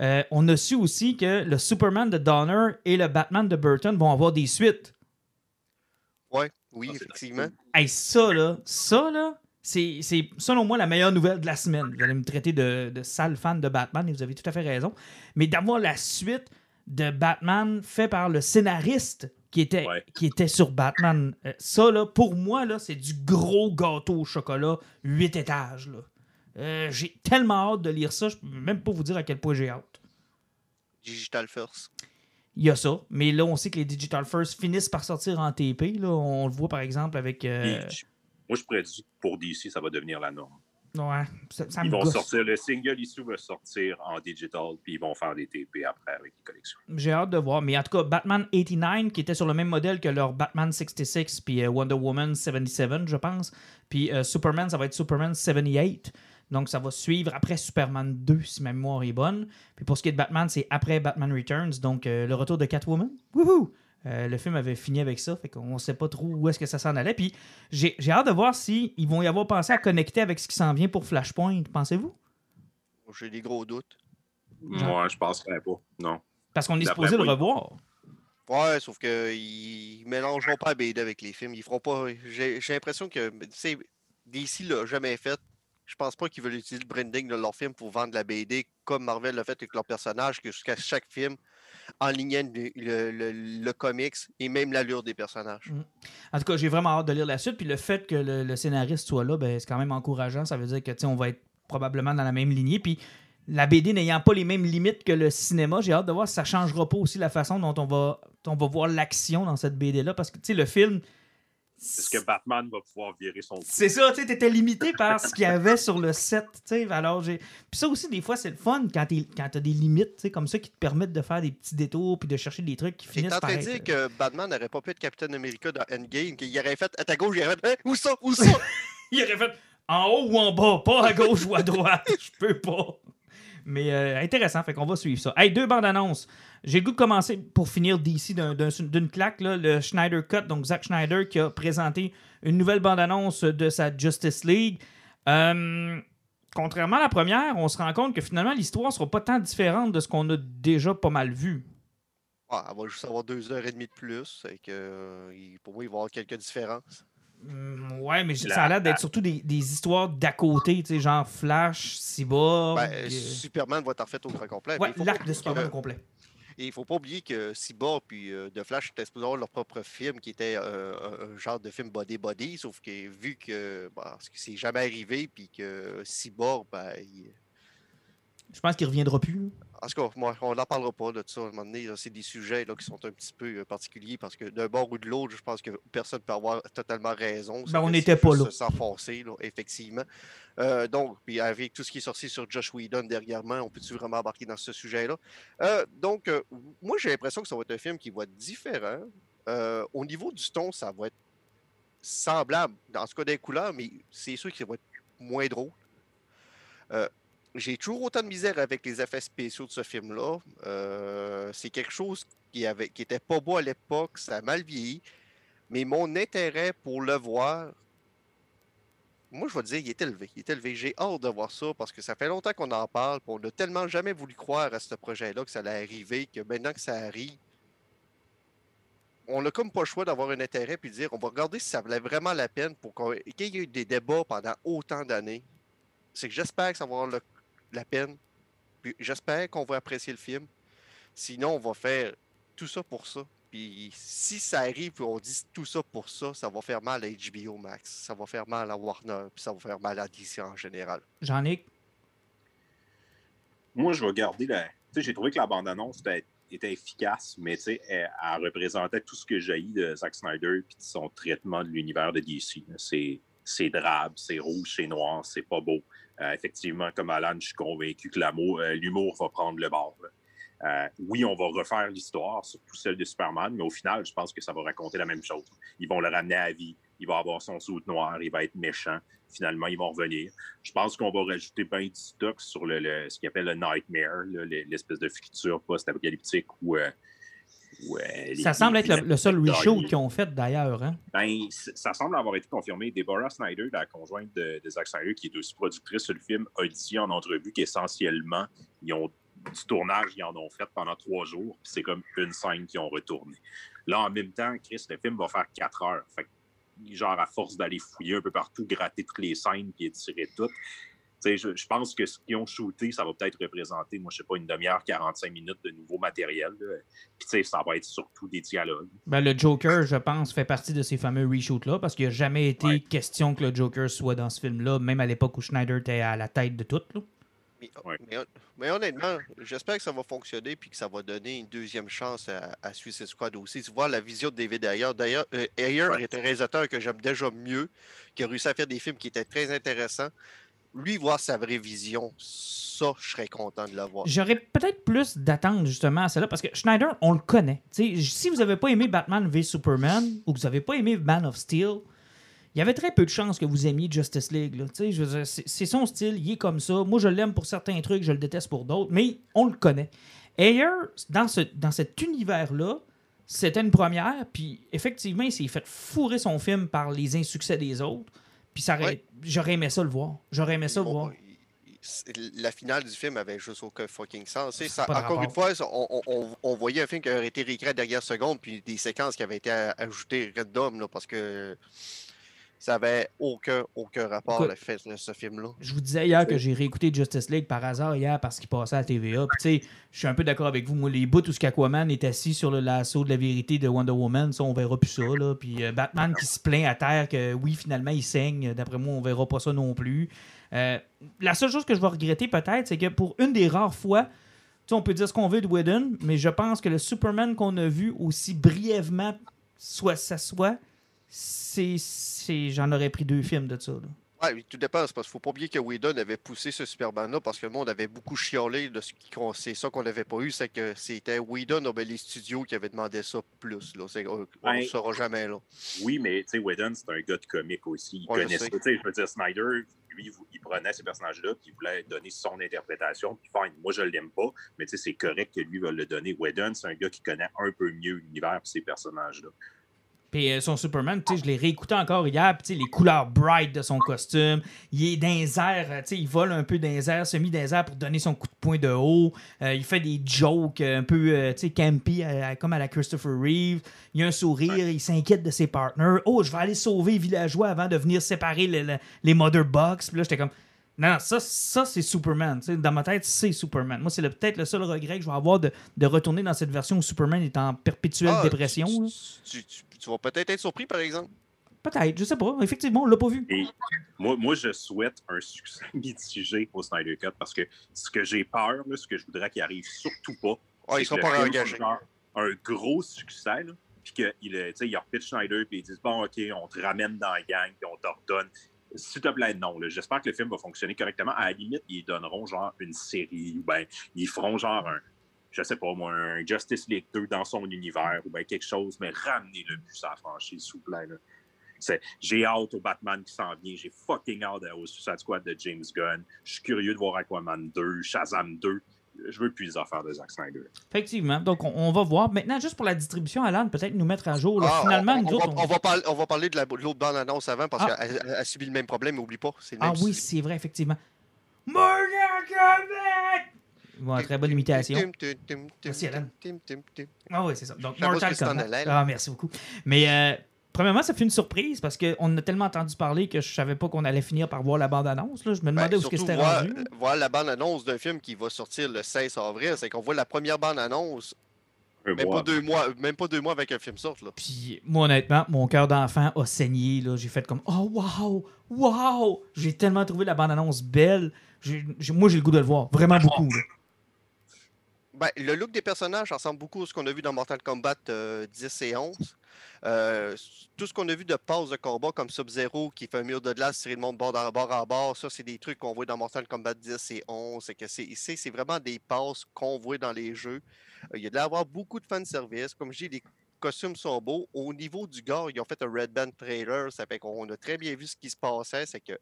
Euh, on a su aussi que le Superman de Donner et le Batman de Burton vont avoir des suites. Ouais, oui, Ah, c'est effectivement. Hey, ça, là, ça, là, c'est, c'est, selon moi, la meilleure nouvelle de la semaine. Vous allez me traiter de, de sale fan de Batman, et vous avez tout à fait raison. Mais d'avoir la suite de Batman fait par le scénariste qui était, Ouais. qui était sur Batman, euh, ça, là, pour moi, là, c'est du gros gâteau au chocolat, 8 étages, là. Euh, j'ai tellement hâte de lire ça, je peux même pas vous dire à quel point j'ai hâte. Digital First. Il y a ça, mais là, on sait que les Digital First finissent par sortir en TP. Là. On le voit, par exemple, avec... euh, moi, je prédis que pour DC, ça va devenir la norme. ouais, ça, ça me Ils vont gosse. sortir, le single issue va sortir en digital, puis ils vont faire des TP après avec les collections. J'ai hâte de voir. Mais en tout cas, Batman 89, qui était sur le même modèle que leur Batman 66, puis euh, Wonder Woman 77, je pense. Puis euh, Superman, ça va être Superman 78. Donc, ça va suivre après Superman 2, si ma mémoire est bonne. Puis pour ce qui est de Batman, c'est après Batman Returns, donc euh, le retour de Catwoman. Wouhou! Euh, le film avait fini avec ça, fait qu'on sait pas trop où est-ce que ça s'en allait. Puis j'ai j'ai hâte de voir si ils vont y avoir pensé à connecter avec ce qui s'en vient pour Flashpoint, pensez-vous? J'ai des gros doutes. Moi, je penserais pas. Non. Parce qu'on est supposé le revoir. Ouais, sauf qu'ils mélangeront pas la BD avec les films. Ils feront pas. J'ai j'ai l'impression que tu sais, DC l'a jamais fait. Je pense pas qu'ils veulent utiliser le branding de leur film pour vendre la BD comme Marvel l'a fait avec leurs personnages, que jusqu'à chaque film enlignait le, le, le- comics et même l'allure des personnages. En tout cas, j'ai vraiment hâte de lire la suite. Puis le fait que le, scénariste soit là, ben, c'est quand même encourageant. Ça veut dire que on va être probablement dans la même lignée. Puis la BD n'ayant pas les mêmes limites que le cinéma, j'ai hâte de voir si ça changera pas aussi la façon dont on va, on va voir l'action dans cette BD-là. Parce que le film. Est-ce que Batman va pouvoir virer son? C'est ça, tu sais, t'étais limité par ce qu'il y avait sur le set, tu sais. Alors, j'ai. Puis ça aussi, des fois, c'est le fun quand quand t'as des limites, tu sais, comme ça, qui te permettent de faire des petits détours puis de chercher des trucs qui T'es finissent en par train de être... dire que Batman n'aurait pas pu être Captain America dans Endgame, qu'il aurait fait à ta gauche, il aurait fait Hein, Où ça Où ça? Il aurait fait en haut ou en bas, pas à gauche ou à droite. Je peux pas. Mais euh, intéressant, fait qu'on va suivre ça. Hey, deux bandes annonces. J'ai le goût de commencer pour finir d'ici d'un- d'un- d'une claque, là, le Schneider Cut, donc Zack Schneider qui a présenté une nouvelle bande annonce de sa Justice League. Euh, contrairement à la première, on se rend compte que finalement l'histoire sera pas tant différente de ce qu'on a déjà pas mal vu. Ah, Elle va juste avoir deux heures et demie de plus. et que, euh, pour moi, il va y avoir quelques différences. Hum, ouais, mais La- ça a l'air d'être la- surtout des, des histoires d'à côté, tu sais, genre Flash, Cyborg. Ben, euh, Superman va être refait au grand complet. ouais, il faut pas l'arc de Superman au complet. Et il ne faut pas oublier que Cyborg puis euh, The Flash étaient supposés avoir leur propre film qui était euh, un, un genre de film body-body, sauf que vu que, bah, que c'est jamais arrivé, puis que Cyborg, ben, il- Je pense qu'il reviendra plus. là. en tout cas, moi, on n'en parlera pas de ça à un moment donné. C'est des sujets là, qui sont un petit peu euh, particuliers parce que d'un bord ou de l'autre, je pense que personne ne peut avoir totalement raison. Ben, on n'était pas là. S'enfoncer, effectivement. Euh, donc, puis avec tout ce qui est sorti sur Josh Whedon dernièrement, on peut-tu vraiment embarquer dans ce sujet-là? Euh, donc, moi, j'ai l'impression que ça va être un film qui va être différent. Au niveau du ton, ça va être semblable, dans ce cas des couleurs, mais c'est sûr que ça va être moins drôle. J'ai toujours autant de misère avec les effets spéciaux de ce film-là. Euh, c'est quelque chose qui, avait, qui était pas beau à l'époque, ça a mal vieilli. Mais mon intérêt pour le voir, moi, je vais dire, il est élevé. Il est élevé. J'ai hâte de voir ça parce que ça fait longtemps qu'on en parle. On n'a tellement jamais voulu croire à ce projet-là que ça allait arriver, que maintenant que ça arrive, on n'a comme pas le choix d'avoir un intérêt puis de dire on va regarder si ça valait vraiment la peine pour qu'il y ait eu des débats pendant autant d'années. C'est que j'espère que ça va avoir le- la peine. Puis j'espère qu'on va apprécier le film. Sinon, on va faire tout ça pour ça. Puis si ça arrive et on dit tout ça pour ça, ça va faire mal à HBO Max. Ça va faire mal à Warner. Puis ça va faire mal à DC en général. J'en ai. Moi, je vais garder la. Tu sais, j'ai trouvé que la bande-annonce était, était efficace, mais tu sais, elle, elle représentait tout ce que j'ai de Zack Snyder et de son traitement de l'univers de DC. c'est drabe, c'est rouge, c'est noir, c'est pas beau. Euh, effectivement, comme Alan, je suis convaincu que euh, l'humour va prendre le bord. Euh, oui, on va refaire l'histoire, surtout celle de Superman, mais au final, je pense que ça va raconter la même chose. Ils vont le ramener à vie, il va avoir son soute noir, il va être méchant. Finalement, ils vont revenir. Je pense qu'on va rajouter bien du stock sur le, ce qu'ils appelle le Nightmare, l'espèce de futur post-apocalyptique où. Ça semble être le, le seul reshoot qu'ils ont fait d'ailleurs. Hein? ben, ça semble avoir été confirmé. Deborah Snyder, la conjointe de, de Zack Snyder, qui est aussi productrice sur le film, a dit en entrevue qu'essentiellement, ils ont du tournage, ils en ont fait pendant trois jours, puis c'est comme une scène qu'ils ont retourné. Là, en même temps, Chris, le film va faire quatre heures. Fait que, genre, à force d'aller fouiller un peu partout, gratter toutes les scènes, puis étirer toutes, je, je pense que ce qu'ils ont shooté, ça va peut-être représenter, moi, je sais pas, une demi-heure, 45 minutes de nouveau matériel. Puis, tu sais, ça va être surtout des dialogues. Ben, le Joker, je pense, fait partie de ces fameux reshoots-là parce qu'il n'a jamais été Ouais. question que le Joker soit dans ce film-là, même à l'époque où Schneider était à la tête de tout. là. Mais, Ouais. mais hon- mais honnêtement, j'espère que ça va fonctionner puis que ça va donner une deuxième chance à, à Suicide Squad aussi. Tu vois la vision de David Ayer. D'ailleurs, euh, Ayer Ouais. est un réalisateur que j'aime déjà mieux, qui a réussi à faire des films qui étaient très intéressants. Lui, voir sa vraie vision, ça, je serais content de l'avoir. J'aurais peut-être plus d'attente justement à celle-là parce que Schneider, on le connaît. Si vous n'avez pas aimé Batman v Superman ou que vous n'avez pas aimé Man of Steel, il y avait très peu de chances que vous aimiez Justice League. c'est son style, il est comme ça. Moi, je l'aime pour certains trucs, je le déteste pour d'autres, mais on le connaît. Ayer, dans, ce, dans cet univers-là, c'était une première, puis effectivement, il s'est fait fourrer son film par les insuccès des autres. Puis ça Ouais. j'aurais aimé ça le voir. J'aurais aimé ça le Bon, voir. La finale du film avait juste aucun fucking sens. Ça ça- encore une fois, ça, on, on- on- on voyait un film qui aurait été réécrit à la dernière seconde, puis des séquences qui avaient été ajoutées random, là, parce que ça avait aucun, aucun rapport, Écoute, le fait de ce film-là. Je vous disais hier que j'ai réécouté Justice League par hasard hier parce qu'il passait à la TVA. Puis, tu sais, je suis un peu d'accord avec vous. Moi, les bouts où ce Aquaman est assis sur le lasso de la vérité de Wonder Woman, ça, on verra plus ça. Là. Puis euh, Batman qui se plaint à terre que oui, finalement, il saigne. D'après moi, on verra pas ça non plus. Euh, la seule chose que je vais regretter peut-être, c'est que pour une des rares fois, on peut dire ce qu'on veut de Whedon, mais je pense que le Superman qu'on a vu aussi brièvement, soit ça soit, c'est, c'est, j'en aurais pris deux films de ça. là. Oui, tout dépend. C'est parce qu'il faut pas oublier que Whedon avait poussé ce Superman-là parce que le monde avait beaucoup chiolé de ce qu'on c'est ça qu'on n'avait pas eu, c'est que c'était Whedon, ah ben, les studios qui avaient demandé ça plus. Là. C'est- On ne le saura jamais. Là. Oui, mais tu sais, Whedon, c'est un gars de comique aussi. Il Ouais, je veux dire, Snyder, lui, il- prenait ces personnages-là, puis il voulait donner son interprétation, puis fine, moi, je l'aime pas, mais tu sais, c'est correct que lui va le donner. Whedon, c'est un gars qui connaît un peu mieux l'univers et ces personnages-là. Puis euh, son Superman, tu sais, je l'ai réécouté encore hier, puis tu sais, les couleurs bright de son costume, il est dans les airs, euh, tu sais, il vole un peu dans les airs, semi dans les airs pour donner son coup de poing de haut, Euh, il fait des jokes un peu, euh, tu sais, campy, comme à la Christopher Reeve, il a un sourire, il s'inquiète de ses partners, oh, je vais aller sauver les villageois avant de venir séparer le- le- les Mother Box, puis là, j'étais comme... Non, non, ça, ça c'est Superman. tu sais, dans ma tête, c'est Superman. Moi, c'est peut-être le seul regret que je vais avoir de, de retourner dans cette version où Superman est en perpétuelle Ah, dépression. tu- là. Tu, tu- tu vas peut-être être surpris, par exemple. Peut-être, je sais pas. Effectivement, on l'a pas vu. Et moi, moi, je souhaite un succès mitigé au Snyder Cut parce que ce que j'ai peur, là, ce que je voudrais qu'il arrive surtout pas, Ah, c'est ils sont que pas le film réengagés. soit genre un gros succès, puis qu'il tu sais, il repitch Schneider, puis ils disent Bon, OK, on te ramène dans la gang, puis on t'ordonne. S'il te plaît, non. J'espère que le film va fonctionner correctement. À la limite, ils donneront genre une série, ou ben ils feront genre un, je sais pas moi, un Justice League 2 dans son univers, ou ben quelque chose, mais ramenez-le plus à la franchise, s'il vous plaît. là. J'ai hâte au Batman qui s'en vient. J'ai fucking hâte au Suicide Squad de James Gunn. Je suis curieux de voir Aquaman 2, Shazam 2. Je veux plus les affaires de Zack Snyder. Effectivement. Donc, on, on va voir. Maintenant, juste pour la distribution, Alan, peut-être nous mettre à jour. là. Ah, Finalement, on, nous on autres, va, on- on va parler, on va parler de la- de l'autre bande-annonce avant parce Ah. qu'elle elle a subi le même problème, oublie pas. C'est le Ah même oui, souci. c'est vrai, effectivement. Morgan! Bon, très bonne imitation. Merci, Alan. Ah oui, c'est ça. Donc, Mortal Kombat. Ah, merci beaucoup. Mais, euh, premièrement, ça fait une surprise parce qu'on a tellement entendu parler que je savais pas qu'on allait finir par voir la bande-annonce. là. Je me Ben, demandais où est-ce que surtout, c'était voir, rendu. voir la bande-annonce d'un film qui va sortir le 16 avril, c'est qu'on voit la première bande-annonce, même pas, deux mois, même pas deux mois avec un film sorte. Là. Puis, moi, honnêtement, mon cœur d'enfant a saigné. là. J'ai fait comme Oh, wow! Wow! J'ai tellement trouvé la bande-annonce belle. J'ai- j'ai- moi, j'ai le goût de le voir. Vraiment beaucoup. là. Ben, le look des personnages ressemble beaucoup à ce qu'on a vu dans Mortal Kombat euh, 10 et 11. Euh, tout ce qu'on a vu de passe de combat comme Sub-Zero qui fait un mur de glace tiré le monde bord à bord à bord, ça, c'est des trucs qu'on voit dans Mortal Kombat 10 et 11. C'est que c'est, c'est, vraiment des passes qu'on voit dans les jeux. Euh, il y a de l'avoir beaucoup de fanservice. Comme je dis, les costumes sont beaux. Au niveau du gars, ils ont fait un Red Band trailer. Ça fait qu'on a très bien vu ce qui se passait. C'est que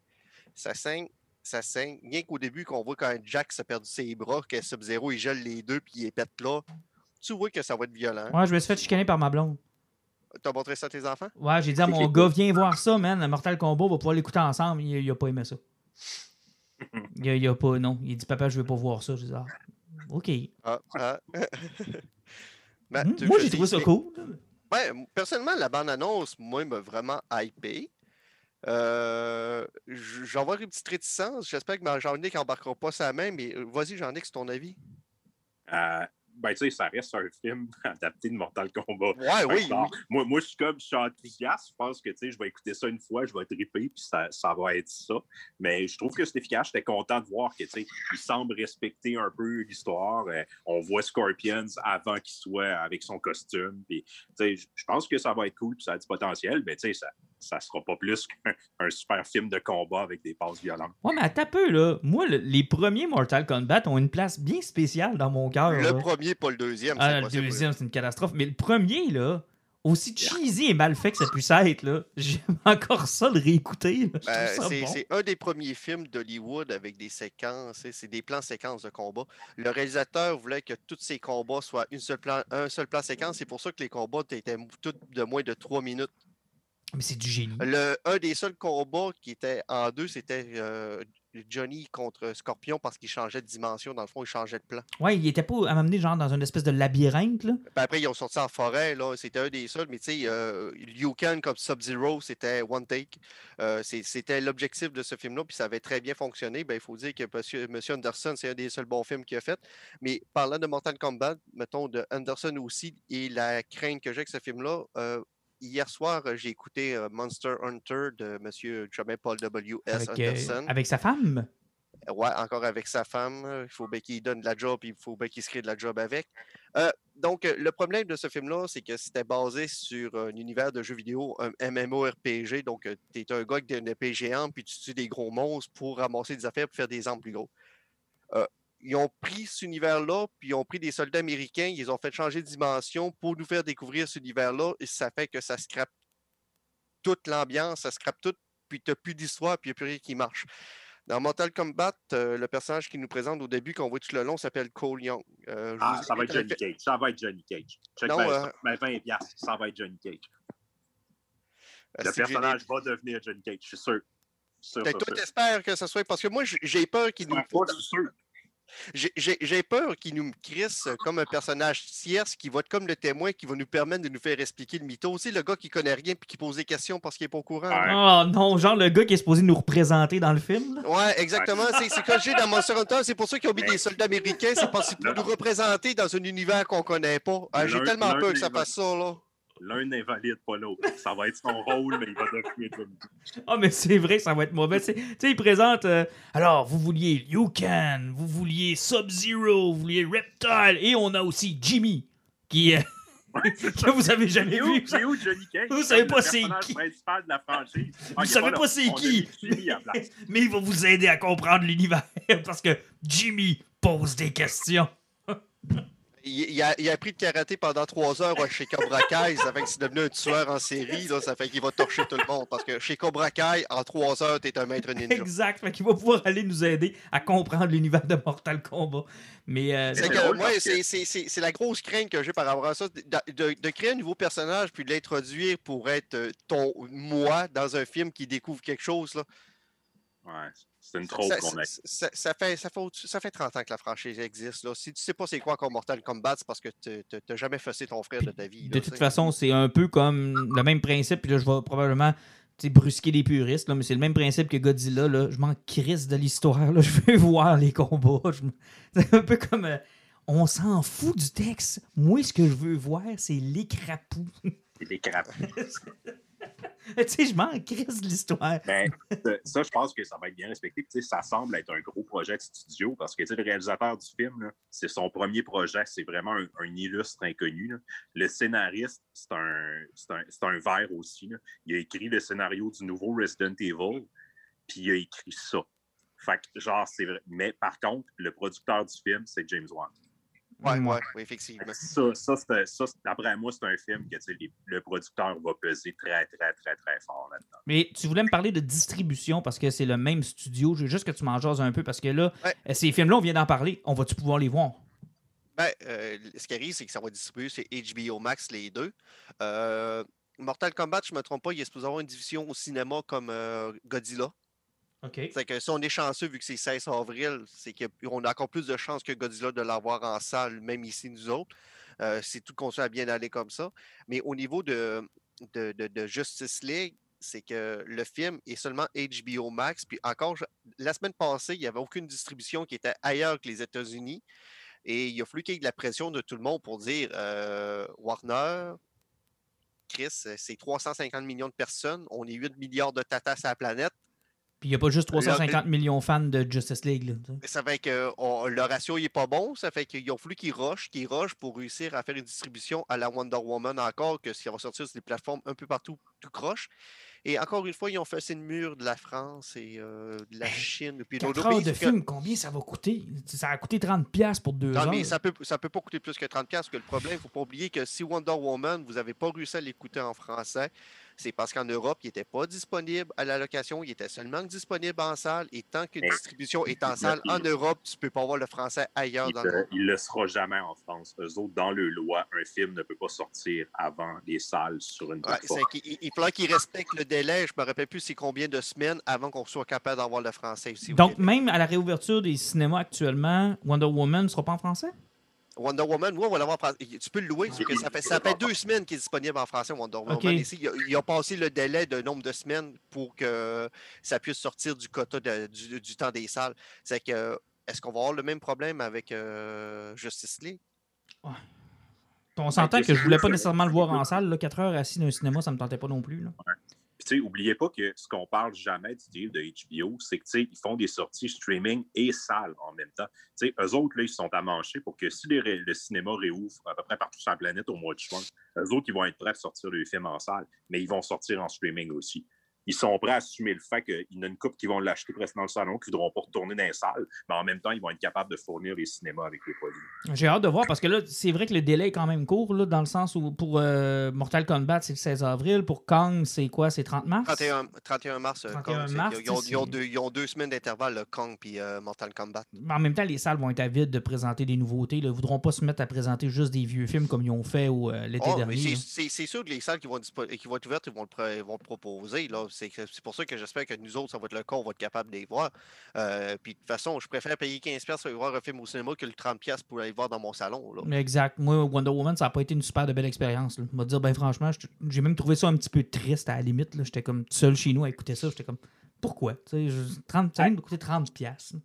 ça saigne ça saigne. Rien qu'au début, qu'on voit quand Jack s'est perdu ses bras, que Sub-Zero, il gèle les deux, puis il les pète là. Tu vois que ça va être violent. Ouais, je me suis fait chicaner par ma blonde. T'as montré ça à tes enfants? Ouais, j'ai dit à mon gars, viens voir ça, man. Mortal Kombat, on va pouvoir l'écouter ensemble. Il, il a pas aimé ça. Il a, il a pas, non. Il dit, papa, je veux pas voir ça. Je dis, ah, OK. Ah, ah. Ben, tu- Moi, j'ai trouvé ça cool. Ouais, personnellement, la bande-annonce, moi, m'a vraiment hypé. Euh, J'en vois une petite réticence. J'espère que Jean-Nic n'embarquera pas sa main, mais euh, vas-y, Jean-Nic, c'est ton avis. Euh, ben, tu sais, ça reste un film adapté de Mortal Kombat. Ouais, oui. Bon, moi, moi, je suis comme, je suis enthousiaste. Je pense que, tu sais, je vais écouter ça une fois, je vais triper, puis ça, ça va être ça. Mais je trouve que c'est efficace. J'étais content de voir que, tu sais, il semble respecter un peu l'histoire. Euh, on voit Scorpions avant qu'il soit avec son costume. Puis, tu sais, je- je pense que ça va être cool, puis ça a du potentiel, mais, tu sais, ça, ça sera pas plus qu'un un super film de combat avec des passes violentes. Ouais, mais attends peu, là. Moi, le- les premiers Mortal Kombat ont une place bien spéciale dans mon cœur. Le là. premier, pas le deuxième. Ah, le deuxième, c'est une catastrophe. Mais le premier, là, aussi cheesy et mal fait que ça puisse être, là, j'aime encore ça de réécouter. Ben, c'est bon. un des premiers films d'Hollywood avec des séquences, c'est des plans séquences de combat. Le réalisateur voulait que tous ces combats soient une seule plan, un seul plan séquence. C'est pour ça que les combats étaient tous de moins de trois minutes. Mais c'est du génie. Le, un des seuls combats qui était en deux, c'était euh, Johnny contre Scorpion parce qu'il changeait de dimension. Dans le fond, il changeait de plan. Ouais, il était pas à m'amener genre dans une espèce de labyrinthe, là. Puis après, ils ont sorti en forêt, là. C'était un des seuls. Mais tu sais, euh, Liu Kang comme Sub-Zero, c'était one take. Euh, c'était l'objectif de ce film-là, puis ça avait très bien fonctionné. Ben, il faut dire que monsieur, monsieur Anderson, c'est un des seuls bons films qu'il a fait. Mais parlant de Mortal Kombat, mettons de Anderson aussi, et la crainte que j'ai avec ce film-là, euh, hier soir, euh, j'ai écouté euh, Monster Hunter de monsieur Jamais Paul W.S. Euh, Anderson. avec sa femme? Ouais, encore avec sa femme. Il faut bien qu'il donne de la job, il faut bien qu'il se crée de la job avec. Euh, donc, le problème de ce film-là, c'est que c'était basé sur un univers de jeux vidéo, un MMORPG. Donc, tu es un gars avec une épée géante, puis tu tues des gros monstres pour ramasser des affaires pour faire des armes plus gros. Euh, ils ont pris cet univers-là, puis ils ont pris des soldats américains, ils les ont fait changer de dimension pour nous faire découvrir cet univers-là, et ça fait que ça scrape toute l'ambiance, ça scrape tout, puis tu n'as plus d'histoire, puis il n'y a plus rien qui marche. Dans Mortal Kombat, euh, le personnage qui nous présente au début, qu'on voit tout le long, s'appelle Cole Young. Euh, Ah, ça va invite être à Johnny le fa- Cage. Ça va être Johnny Cage. Euh, ça. Ben, 20 piastres, ça va être Johnny Cage. Le personnage va devenir Johnny Cage, je suis sûr. Sûr, Fait sûr, que toi, t'espères que ça soit. Parce que moi, j'ai peur qu'il nous. Ouais, pas, je suis sûr. J'ai- peur qu'il nous crisse comme un personnage tierce qui va être comme le témoin qui va nous permettre de nous faire expliquer le mytho. Sais, le gars qui connaît rien puis qui pose des questions parce qu'il est pas au courant. Ouais. Oh non, genre le gars qui est supposé nous représenter dans le film. là. Ouais, exactement. C'est c'est que j'ai dans Monster Hunter. C'est pour ça qu'ils ont mis des soldats américains. C'est parce pour nous représenter dans un univers qu'on connaît pas. Ah, j'ai tellement peur que ça fasse ça, là. L'un n'invalide pas l'autre. Ça va être son rôle, mais il va devenir Johnny. Ah, mais c'est vrai ça va être mauvais. Tu sais, il présente. euh, alors, vous vouliez Kang, vous vouliez Sub-Zero, vous vouliez Reptile, et on a aussi Jimmy, qui. euh, que vous avez jamais vu. c'est où Johnny Cage? Vous savez pas c'est qui. principal de la franchise. Ah, savez là. pas c'est qui. Mais il va vous aider à comprendre l'univers parce que Jimmy pose des questions. Il, a, il a appris de karaté pendant trois heures chez Cobra Kai. Ça fait que c'est devenu un tueur en série. Là, ça fait qu'il va torcher tout le monde. Parce que chez Cobra Kai, en trois heures, t'es un maître ninja. Exact. Fait qu'il va pouvoir aller nous aider à comprendre l'univers de Mortal Kombat. Mais euh, C'est que, la grosse crainte que j'ai par rapport à ça, de, de- de créer un nouveau personnage puis de l'introduire pour être euh, ton moi dans un film qui découvre quelque chose. Là. Ouais, c'est une trompe Ça, qu'on a. ça- ça- ça fait, ça, fait, au-dessus- ça fait 30 ans que la franchise existe. Là. Si tu sais pas c'est quoi encore Mortal Kombat, c'est parce que tu n'as jamais fessé ton frère de ta vie. de toute façon, c'est un peu comme le même principe. Puis là, je vais probablement brusquer les puristes, là, mais c'est le même principe que Godzilla. Là. Je m'en crisse de l'histoire. là. Je veux voir les combats. Je C'est un peu comme. euh, on s'en fout du texte. Moi, ce que je veux voir, c'est les crapauds. C'est crapauds. je m'en crise de l'histoire. Ben, ça, je pense que ça va être bien respecté. Ça semble être un gros projet de studio parce que le réalisateur du film, c'est son premier projet. C'est vraiment un, illustre inconnu. Le scénariste, c'est un, un, un vert aussi. Il a écrit le scénario du nouveau Resident Evil, puis il a écrit ça. Fait que, genre, c'est vrai. Mais par contre, le producteur du film, c'est James Wan. Ouais, Ouais. ouais, oui, effectivement. Ça, ça, c'est- ça, d'après moi, c'est un film que tu sais, les- le producteur va peser très, très, très, très fort là-dedans. Mais tu voulais me parler de distribution parce que c'est le même studio. Je veux juste que tu m'en jases un peu parce que là, Ouais. euh, ces films-là, on vient d'en parler. On va-tu pouvoir les voir? Ben, euh, ce qui arrive, c'est que ça va distribuer, c'est HBO Max, les deux. Euh, Mortal Kombat, je ne me trompe pas, il est supposé avoir une division au cinéma comme euh, Godzilla. OK. C'est que si on est chanceux, vu que c'est 16 avril, c'est qu'on a encore plus de chances que Godzilla de l'avoir en salle, même ici, nous autres. Euh, c'est tout continué à bien aller comme ça. Mais au niveau de, de, de- Justice League, c'est que le film est seulement HBO Max. Puis encore, la semaine passée, il n'y avait aucune distribution qui était ailleurs que les États-Unis. Et il a fallu qu'il y ait de la pression de tout le monde pour dire euh, Warner, Chris, c'est 350 millions de personnes, on est 8 milliards de tatas à la planète. Puis il n'y a pas juste Là, 350 millions de fans de Justice League. là. Ça fait que on- le ratio n'est pas bon. Ça fait qu'ils ont fallu qu'ils rushent, qu'ils rushent pour réussir à faire une distribution à la Wonder Woman encore, que ça va sortir sur des plateformes un peu partout, tout croche. Et encore une fois, ils ont fait le mur de la France et euh, de la Chine. Puis 4 d'autres heures de film, combien ça va coûter? Ça a coûté 30$ pour deux Non, heures. mais ça peut, ça peut pas coûter plus que 30$. parce que le problème, il ne faut pas oublier que si Wonder Woman, vous n'avez pas réussi à l'écouter en français, c'est parce qu'en Europe, il n'était pas disponible à la location, il était seulement disponible en salle. Et tant qu'une distribution est en il- salle en il- Europe, tu ne peux pas avoir le français ailleurs Il dans le ne monde. le sera jamais en France. Eux autres, dans le loi, un film ne peut pas sortir avant les salles sur une plateforme. il, il faudra qu'ils respectent le délai. Je me rappelle plus c'est combien de semaines avant qu'on soit capable d'avoir le français ici. au Donc, même à la réouverture des cinémas actuellement, Wonder Woman ne sera pas en français? Wonder Woman, oui, on va l'avoir. Tu peux le louer, sauf que ça fait, ça fait deux semaines qu'il est disponible en français, Wonder. Woman. Ici, il a, il a passé le délai de nombre de semaines pour que ça puisse sortir du quota de- du, du temps des salles. C'est que, est-ce qu'on va avoir le même problème avec euh, Justice League? On s'entend que je voulais pas nécessairement le voir en salle. Là, 4 heures assis dans un cinéma, ça me tentait pas non plus. là. Puis, tu oubliez pas que ce qu'on parle jamais du deal de HBO, c'est que, tu sais, ils font des sorties streaming et salles en même temps. Tu sais, eux autres, là, ils sont à mancher pour que si le cinéma réouvre à peu près partout sur la planète au mois de juin, eux autres, ils vont être prêts à sortir le film en salle, mais ils vont sortir en streaming aussi. Ils sont prêts à assumer le fait qu'il y en a une couple qui vont l'acheter presque dans le salon, qui ne voudront pas retourner dans les salles, mais en même temps, ils vont être capables de fournir les cinémas avec les produits. J'ai hâte de voir parce que là, c'est vrai que le délai est quand même court, là, dans le sens où pour euh, Mortal Kombat, c'est le 16 avril. Pour Kong, c'est quoi? C'est 30 mars? 31, 31 mars, euh, 31 Kong, c'est- mars, ils, ont, ils ont c'est- deux, ils ont deux semaines d'intervalle, le Kong puis euh, Mortal Kombat. Mais en même temps, les salles vont être avides de présenter des nouveautés. Ils ne voudront pas se mettre à présenter juste des vieux films comme ils ont fait euh, l'été Oh, dernier. c'est- sûr que les salles qui vont, qui vont être ouvertes, ils vont le, ils vont le proposer. là. C'est pour ça que j'espère que nous autres, ça va être le cas, on va être capable de les voir. Euh, puis de toute façon, je préfère payer 15$ pour aller voir un film au cinéma que le 30$ pour aller le voir dans mon salon. là. Exact. Moi, Wonder Woman, ça n'a pas été une super de belle expérience. Je vais dire, ben franchement, j'ai même trouvé ça un petit peu triste à la limite. là. J'étais comme seul chez nous à écouter ça. J'étais comme, pourquoi? Tu sais, je- 30, ça vient de coûter 30$. piastres.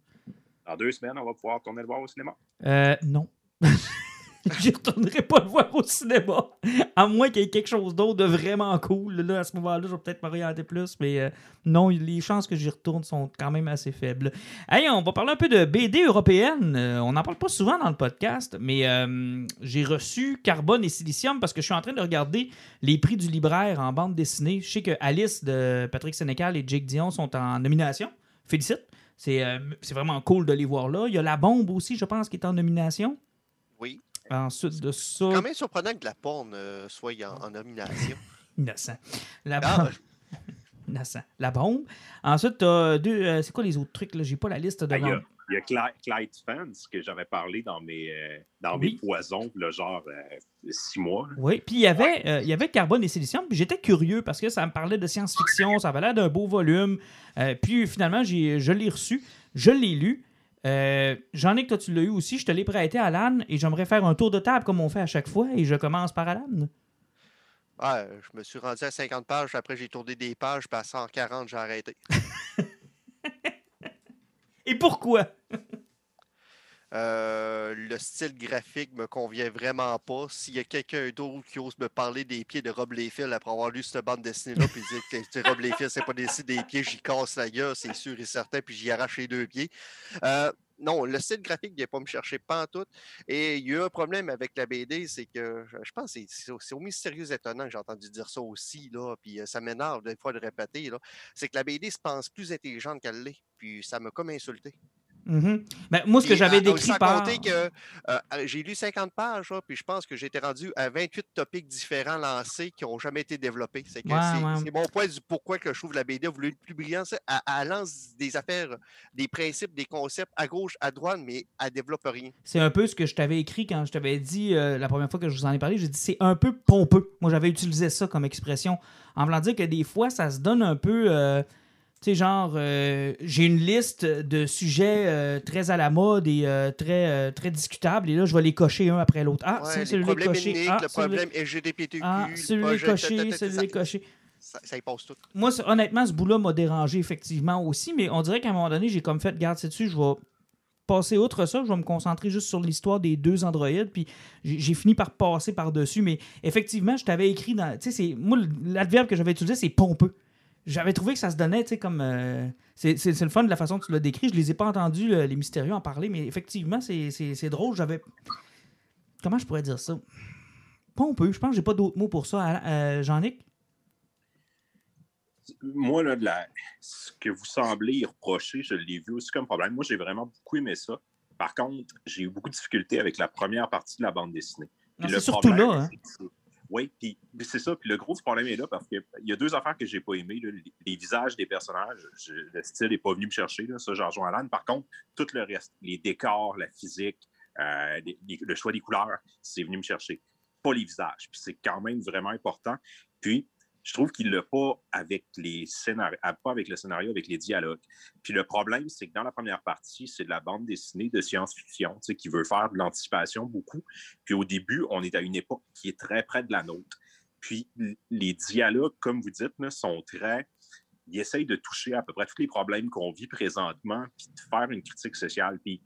Dans deux semaines, on va pouvoir tourner le voir au cinéma. Euh, non. J'y retournerai pas le voir au cinéma. À moins qu'il y ait quelque chose d'autre de vraiment cool. Là, à ce moment-là, je vais peut-être m'orienter plus. Mais euh, non, les chances que j'y retourne sont quand même assez faibles. Hey, on va parler un peu de BD européenne. Euh, on n'en parle pas souvent dans le podcast, mais euh, j'ai reçu Carbone et Silicium parce que je suis en train de regarder les prix du libraire en bande dessinée. Je sais que Alice de Patrick Sénécal et Jake Dion sont en nomination. Félicite. C'est c'est vraiment cool de les voir là. Il y a La Bombe aussi, je pense, qui est en nomination. Oui. Ensuite de ça. Quand même surprenant que de la porn euh, soit en, en nomination. Innocent. La Ah, bombe. Innocent. La bombe. Ensuite, t'as deux. euh, c'est quoi les autres trucs là? J'ai pas la liste Ah, Il y a, il y a Clyde, Clyde que j'avais parlé dans mes, euh, dans Oui. mes poisons, le genre euh, six mois. là. Oui, puis il y avait, euh, il y avait Carbone et Silicium, puis j'étais curieux parce que ça me parlait de science-fiction, ça avait l'air d'un beau volume. Euh, puis finalement, j'ai, je l'ai reçu, je l'ai lu. Euh, J'en ai que toi, tu l'as eu aussi, je te l'ai prêté à Alan et j'aimerais faire un tour de table comme on fait à chaque fois et je commence par Alan. Je me suis rendu à 50 pages, après j'ai tourné des pages, puis à 140, j'ai arrêté. Et pourquoi? Euh, le style graphique me convient vraiment pas. S'il y a quelqu'un d'autre qui ose me parler des pieds de Rob Liefeld après avoir lu cette bande dessinée-là, puis dire que Rob Liefeld, c'est pas dessiné des pieds, j'y casse la gueule, c'est sûr et certain, puis j'y arrache les deux pieds. Euh, non, le style graphique ne vient pas me chercher pas en tout. Et il y a eu un problème avec la BD, c'est que je pense que c'est au mystérieux étonnant que j'ai entendu dire ça aussi, là, puis euh, ça m'énerve des fois de répéter, c'est que la BD se pense plus intelligente qu'elle l'est, puis ça m'a comme insulté. Mm ben, moi, ce que j'avais décrit sans par... que euh, j'ai lu 50 pages, puis je pense que été rendu à 28 topics différents lancés qui n'ont jamais été développés. C'est mon point du pourquoi que je trouve la BD voulu le plus brillant. Elle, lance des affaires, des principes, des concepts à gauche, à droite, mais elle ne développe rien. C'est un peu ce que je t'avais écrit quand je t'avais dit euh, la première fois que je vous en ai parlé. J'ai dit c'est un peu pompeux. Moi, j'avais utilisé ça comme expression en voulant dire que des fois, ça se donne un peu... Euh, tu sais, genre, euh, j'ai une liste de sujets euh, très à la mode et euh, très, très discutables, et là, je vais les cocher un après l'autre. Ah, c'est celui-là coché. Ah, le problème LGBTQ. Ah, celui-là coché, celui-là coché. Ça, ça, y passe tout. Moi, honnêtement, ce bout-là m'a dérangé effectivement aussi, mais on dirait qu'à un moment donné, j'ai comme fait, garde dessus, je vais passer outre ça, je vais me concentrer juste sur l'histoire des deux androïdes, puis j'ai fini par passer par-dessus, mais effectivement, je t'avais écrit dans. Tu sais, moi, l'adverbe que j'avais utilisé, c'est pompeux j'avais trouvé que ça se donnait, tu sais, comme. Euh, c'est le fun de la façon que tu l'as décrit. Je les ai pas entendus, les mystérieux, en parler, mais effectivement, c'est drôle. J'avais. Comment je pourrais dire ça? Peu. Je pense que j'ai pas d'autres mots pour ça. Euh, Jean-Nic? Moi, là, la... ce que vous semblez y reprocher, je l'ai vu aussi comme problème. Moi, j'ai vraiment beaucoup aimé ça. Par contre, j'ai eu beaucoup de difficultés avec la première partie de la bande dessinée. C'est surtout là. Hein? Oui, puis c'est ça. Puis le gros problème est là parce qu'il y a deux affaires que j'ai pas aimées. Les, visages des personnages, le style n'est pas venu me chercher, ça, j'en rejoins Alan. Par contre, tout le reste, les décors, la physique, euh, le choix des couleurs, c'est venu me chercher. Pas les visages. Puis c'est quand même vraiment important. Puis je trouve qu'il l'a pas avec les pas avec le scénario, avec les dialogues. Puis le problème, c'est que dans la première partie, c'est de la bande dessinée de science-fiction, qui veut faire de l'anticipation beaucoup. Puis au début, on est à une époque qui est très près de la nôtre. Puis les dialogues, comme vous dites, sont très ils essayent de toucher à peu près tous les problèmes qu'on vit présentement, puis de faire une critique sociale. Puis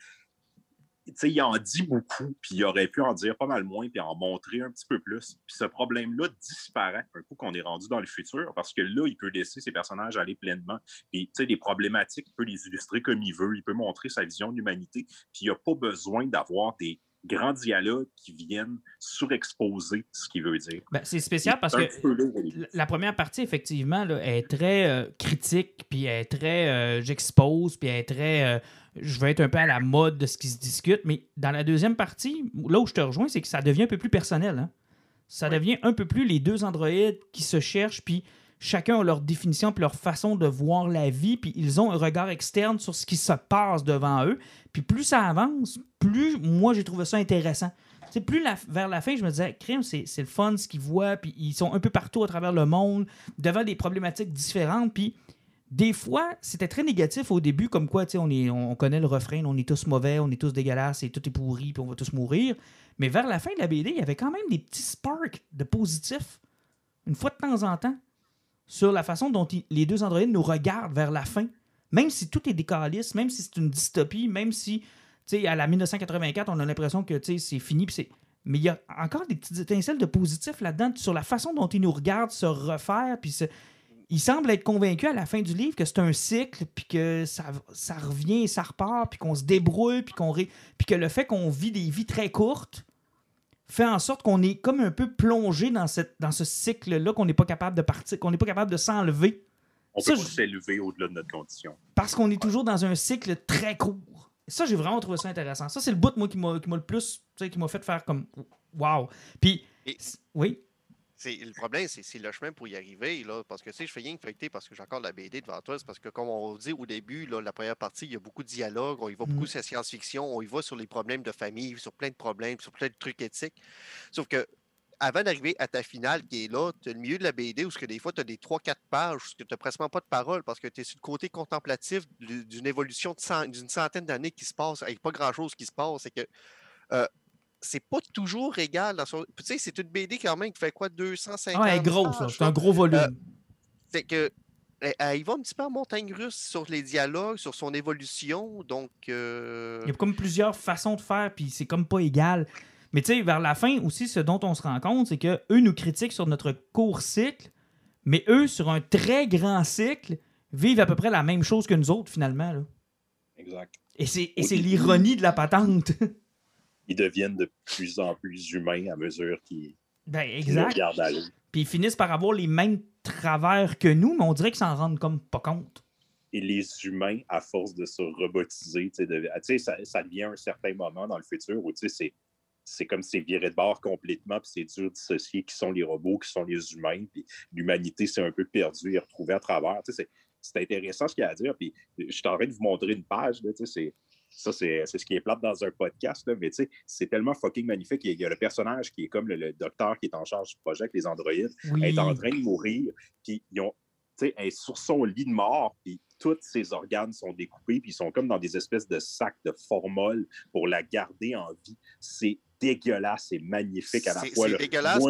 il en dit beaucoup, puis il aurait pu en dire pas mal moins, puis en montrer un petit peu plus. Puis ce problème-là disparaît un coup qu'on est rendu dans le futur, parce que là, il peut laisser ses personnages aller pleinement. Puis, tu sais, les problématiques, il peut les illustrer comme il veut, il peut montrer sa vision de l'humanité, puis il n'a pas besoin d'avoir des grands dialogues qui viennent surexposer ce qu'il veut dire. Ben, c'est spécial parce que la première partie, effectivement, là, est très euh, critique, puis est très euh, j'expose, puis est très euh, je vais être un peu à la mode de ce qui se discute. Mais dans la deuxième partie, là où je te rejoins, c'est que ça devient un peu plus personnel. Hein. Ça devient un peu plus les deux androïdes qui se cherchent, puis chacun a leur définition, puis leur façon de voir la vie, puis ils ont un regard externe sur ce qui se passe devant eux. Puis plus ça avance, plus moi j'ai trouvé ça intéressant. Plus vers la fin, je me disais, crime, c'est le fun ce qu'ils voient, puis ils sont un peu partout à travers le monde, devant des problématiques différentes, puis des fois, c'était très négatif au début, comme quoi, tu sais, on, on connaît le refrain, on est tous mauvais, on est tous dégueulasses et tout est pourri, puis on va tous mourir. Mais vers la fin de la BD, il y avait quand même des petits sparks de positif, une fois de temps en temps, sur la façon dont les deux androïdes nous regardent vers la fin. Même si tout est décaliste, même si c'est une dystopie, même si, tu sais, à la 1984, on a l'impression que, tu sais, c'est fini, c'est... Mais il y a encore des petites étincelles de positif là-dedans sur la façon dont ils nous regardent se refaire, puis il semble être convaincu à la fin du livre que c'est un cycle, puis que ça, ça revient et ça repart, puis qu'on se débrouille, puis, qu'on puis que le fait qu'on vit des vies très courtes fait en sorte qu'on est comme un peu plongé dans, cette, dans ce cycle-là, qu'on n'est pas capable de partir, qu'on n'est pas capable de s'enlever. On peut pas s'élever au-delà de notre condition. Parce qu'on est toujours dans un cycle très court. Ça, j'ai vraiment trouvé ça intéressant. Ça, c'est le bout, moi, qui m'a le plus, qui m'a fait faire comme wow. Puis, oui? Le problème, c'est le chemin pour y arriver. Là, parce que si je fais rien feuilleter parce que j'ai encore la BD devant toi. C'est parce que, comme on dit au début, là, la première partie, il y a beaucoup de dialogues, on y va beaucoup mmh. sur la science-fiction, on y va sur les problèmes de famille, sur plein de problèmes, sur plein de trucs éthiques. Sauf que avant d'arriver à ta finale qui est là, tu as le milieu de la BD où que des fois tu as des 3-4 pages où tu n'as presque pas de parole parce que tu es sur le côté contemplatif d'une évolution d'une centaine d'années qui se passe avec pas grand-chose qui se passe. C'est que euh, c'est pas toujours égal. Dans son... Tu sais, c'est une BD quand même qui fait quoi, 250 Ouais, elle est grosse, c'est un gros volume. Euh, c'est que elle, elle y va un petit peu en montagne russe sur les dialogues, sur son évolution. Donc, euh, Il y a comme plusieurs façons de faire, puis c'est comme pas égal. Mais tu sais, vers la fin aussi, ce dont on se rend compte, c'est que eux nous critiquent sur notre court cycle, mais eux, sur un très grand cycle, vivent à peu près la même chose que nous autres, finalement. là. Exact. Et c'est et Oui. c'est l'ironie de la patente. Ils deviennent de plus en plus humains à mesure qu'ils ben, exact. regardent aller. Puis ils finissent par avoir les mêmes travers que nous, mais on dirait qu'ils s'en rendent comme pas compte. Et les humains, à force de se robotiser, de- sais, ça, ça devient un certain moment dans le futur où c'est, c'est comme c'est viré de bord complètement, puis c'est dur de dissocier qui sont les robots, qui sont les humains, puis l'humanité s'est un peu perdue et retrouvée à travers. C'est, intéressant ce qu'il y a à dire. Puis je suis en train de vous montrer une page, c'est, ça, c'est, c'est ce qui est plate dans un podcast, là, mais tu sais, c'est tellement fucking magnifique. Il y a le personnage qui est comme le, le docteur qui est en charge du projet avec les androïdes. Oui. Elle est en train de mourir, puis ils ont, tu sais, elle est sur son lit de mort, puis tous ses organes sont découpés, puis ils sont comme dans des espèces de sacs de formol pour la garder en vie. C'est dégueulasse, c'est magnifique à la fois. c'est dégueulasse.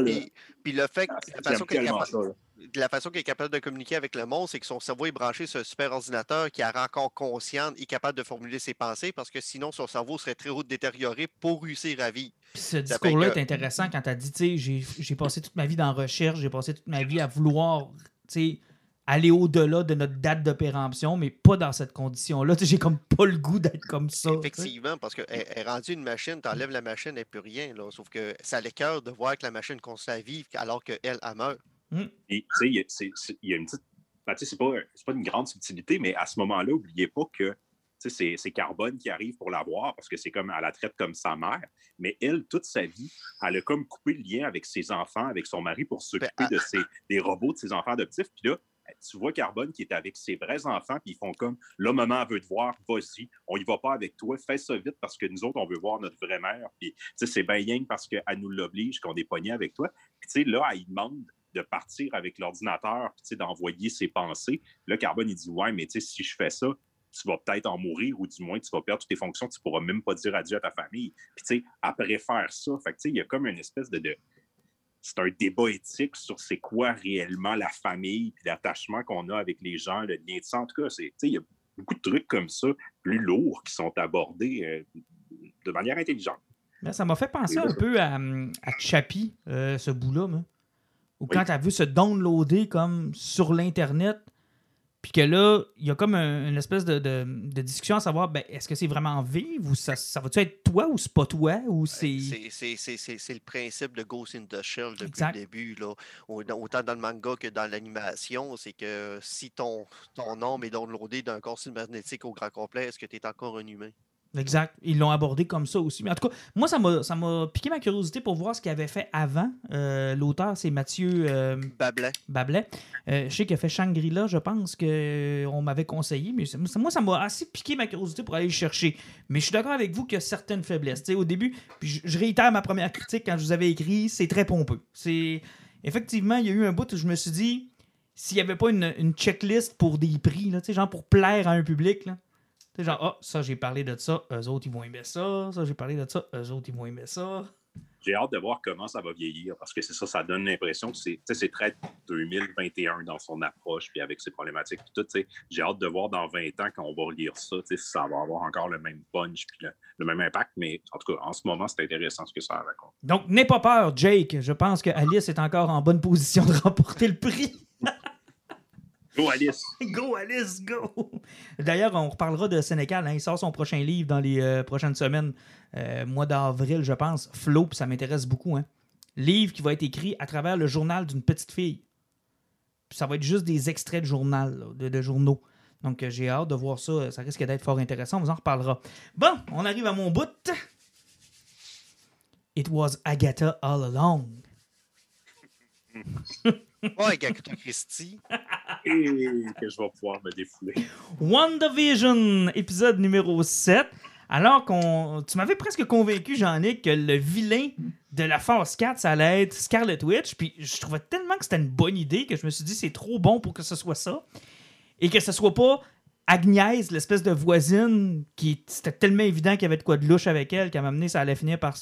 Puis, le fait que ah, la j'aime façon qu'elle est tellement capable- ça, là. De la façon qu'il est capable de communiquer avec le monde, c'est que son cerveau est branché sur un super ordinateur qui a encore conscient et capable de formuler ses pensées parce que sinon son cerveau serait très haut détérioré pour réussir à vivre. Puis ce discours-là est intéressant quand tu as dit, tu sais, j'ai- passé toute ma vie dans la recherche, j'ai passé toute ma vie à vouloir, tu sais, aller au-delà de notre date de péremption, mais pas dans cette condition-là. J'ai comme pas le goût d'être comme ça. Effectivement, parce qu'elle est rendue une machine, tu enlèves la machine, elle peut rien. Là, sauf que ça l'écœure de voir que la machine continue à vivre alors qu'elle, elle meurt. Tu sais, il y a- y une petite. ben, tu sais, c'est pas, pas une grande subtilité, mais à ce moment-là, n'oubliez pas que tu sais, c'est, Carbone qui arrive pour la voir parce que c'est comme elle la traite comme sa mère. Mais elle, toute sa vie, elle a comme coupé le lien avec ses enfants, avec son mari pour s'occuper Ben, de ses, des robots de ses enfants adoptifs. Puis là, tu vois Carbone qui est avec ses vrais enfants, puis ils font comme là, maman veut te voir, vas-y, on y va pas avec toi, fais ça vite parce que nous autres, on veut voir notre vraie mère. Puis, tu sais, c'est bien que parce qu'elle nous l'oblige qu'on est pogné avec toi. Puis, tu sais, là, elle demande de partir avec l'ordinateur, puis d'envoyer ses pensées. Là, Carbone, il dit Ouais, mais si je fais ça, tu vas peut-être en mourir ou du moins tu vas perdre toutes tes fonctions, tu pourras même pas dire adieu à ta famille. Puis, tu sais, après faire ça, fait il y a comme une espèce de. de- c'est un débat éthique sur c'est quoi réellement la famille, puis l'attachement qu'on a avec les gens, le lien de sang. En tout cas, c'est, il y a beaucoup de trucs comme ça, plus lourds, qui sont abordés euh, de manière intelligente. Mais ça m'a fait penser un peu à, hum, à Chappie, euh, ce bout-là. Ou Oui. quand tu as vu se downloader comme sur l'Internet, puis que là, il y a comme un- une espèce de, de- de discussion à savoir, ben, est-ce que c'est vraiment vivre ou ça, ça va-tu être toi ou c'est pas toi ou c'est... C'est- c'est- C'est c'est- c'est le principe de Ghost in the Shell depuis Exact. le début. Là. Autant dans le manga que dans l'animation, c'est que si ton, ton âme est downloadé d'un corps cybernétique au grand complet, est-ce que tu es encore un humain? Exact. Ils l'ont abordé comme ça aussi. Mais en tout cas, moi, ça m'a, ça m'a piqué ma curiosité pour voir ce qu'il avait fait avant. Euh, l'auteur, c'est Mathieu euh, Babelin. Bablet. Euh, je sais qu'il a fait Shangri-La, je pense qu'on m'avait conseillé, mais moi, ça m'a assez piqué ma curiosité pour aller le chercher. Mais je suis d'accord avec vous qu'il y a certaines faiblesses. Au début, puis je, je réitère ma première critique quand je vous avais écrit, c'est très pompeux. C'est Effectivement, il y a eu un bout où je me suis dit, s'il n'y avait pas une, une checklist pour des prix, là, genre pour plaire à un public, là, genre, ah, ça, j'ai parlé de ça, eux autres, ils vont aimer ça, ça, j'ai parlé de ça, eux autres, ils vont aimer ça. J'ai hâte de voir comment ça va vieillir parce que c'est ça, ça donne l'impression que c'est, très 2021 dans son approche puis avec ses problématiques puis tout. J'ai hâte de voir dans 20 ans quand on va relire ça, si ça va avoir encore le même punch puis le, le même impact. Mais en tout cas, en ce moment, c'est intéressant ce que ça raconte. Donc, n'aie pas peur, Jake. Je pense que Alice est encore en bonne position de remporter le prix. Go Alice! Go, Alice, go! D'ailleurs, on reparlera de Sénécal. hein. Il sort son prochain livre dans les euh, prochaines semaines. Euh, mois d'avril, je pense. Flo, ça m'intéresse beaucoup. Hein. Livre qui va être écrit à travers le journal d'une petite fille. Ça va être juste des extraits de journal, de journaux. Donc, euh, j'ai hâte de voir ça. Ça risque d'être fort intéressant. On vous en reparlera. Bon, on arrive à mon bout. It was Agatha all along. Ouais, Agatha Christie. Et que je vais pouvoir me défouler. WandaVision, épisode numéro 7. Alors qu'on. Tu m'avais presque convaincu, Jean-Nic, que le vilain de la phase 4, ça allait être Scarlet Witch. Puis je trouvais tellement que c'était une bonne idée que je me suis dit c'est trop bon pour que ce soit ça. Et que ce soit pas Agnès, l'espèce de voisine, qui c'était tellement évident qu'il y avait de quoi de louche avec elle qu'à m'amener, ça allait finir par.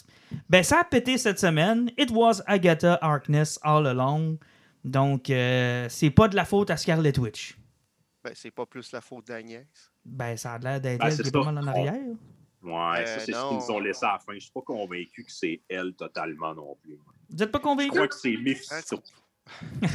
Ben, ça a pété cette semaine. It was Agatha Harkness all along. Donc, euh, c'est pas de la faute à Scarlet Witch. Ben, c'est pas plus la faute d'Agnès. Ben, ça a l'air d'être Ben, elle c'est qui pas mal en arrière. Ouais, Euh, ça, c'est ce qu'ils nous ont laissé à la fin. Je suis pas convaincu que c'est elle totalement non plus. Vous êtes pas Je convaincu? crois que c'est Mephisto.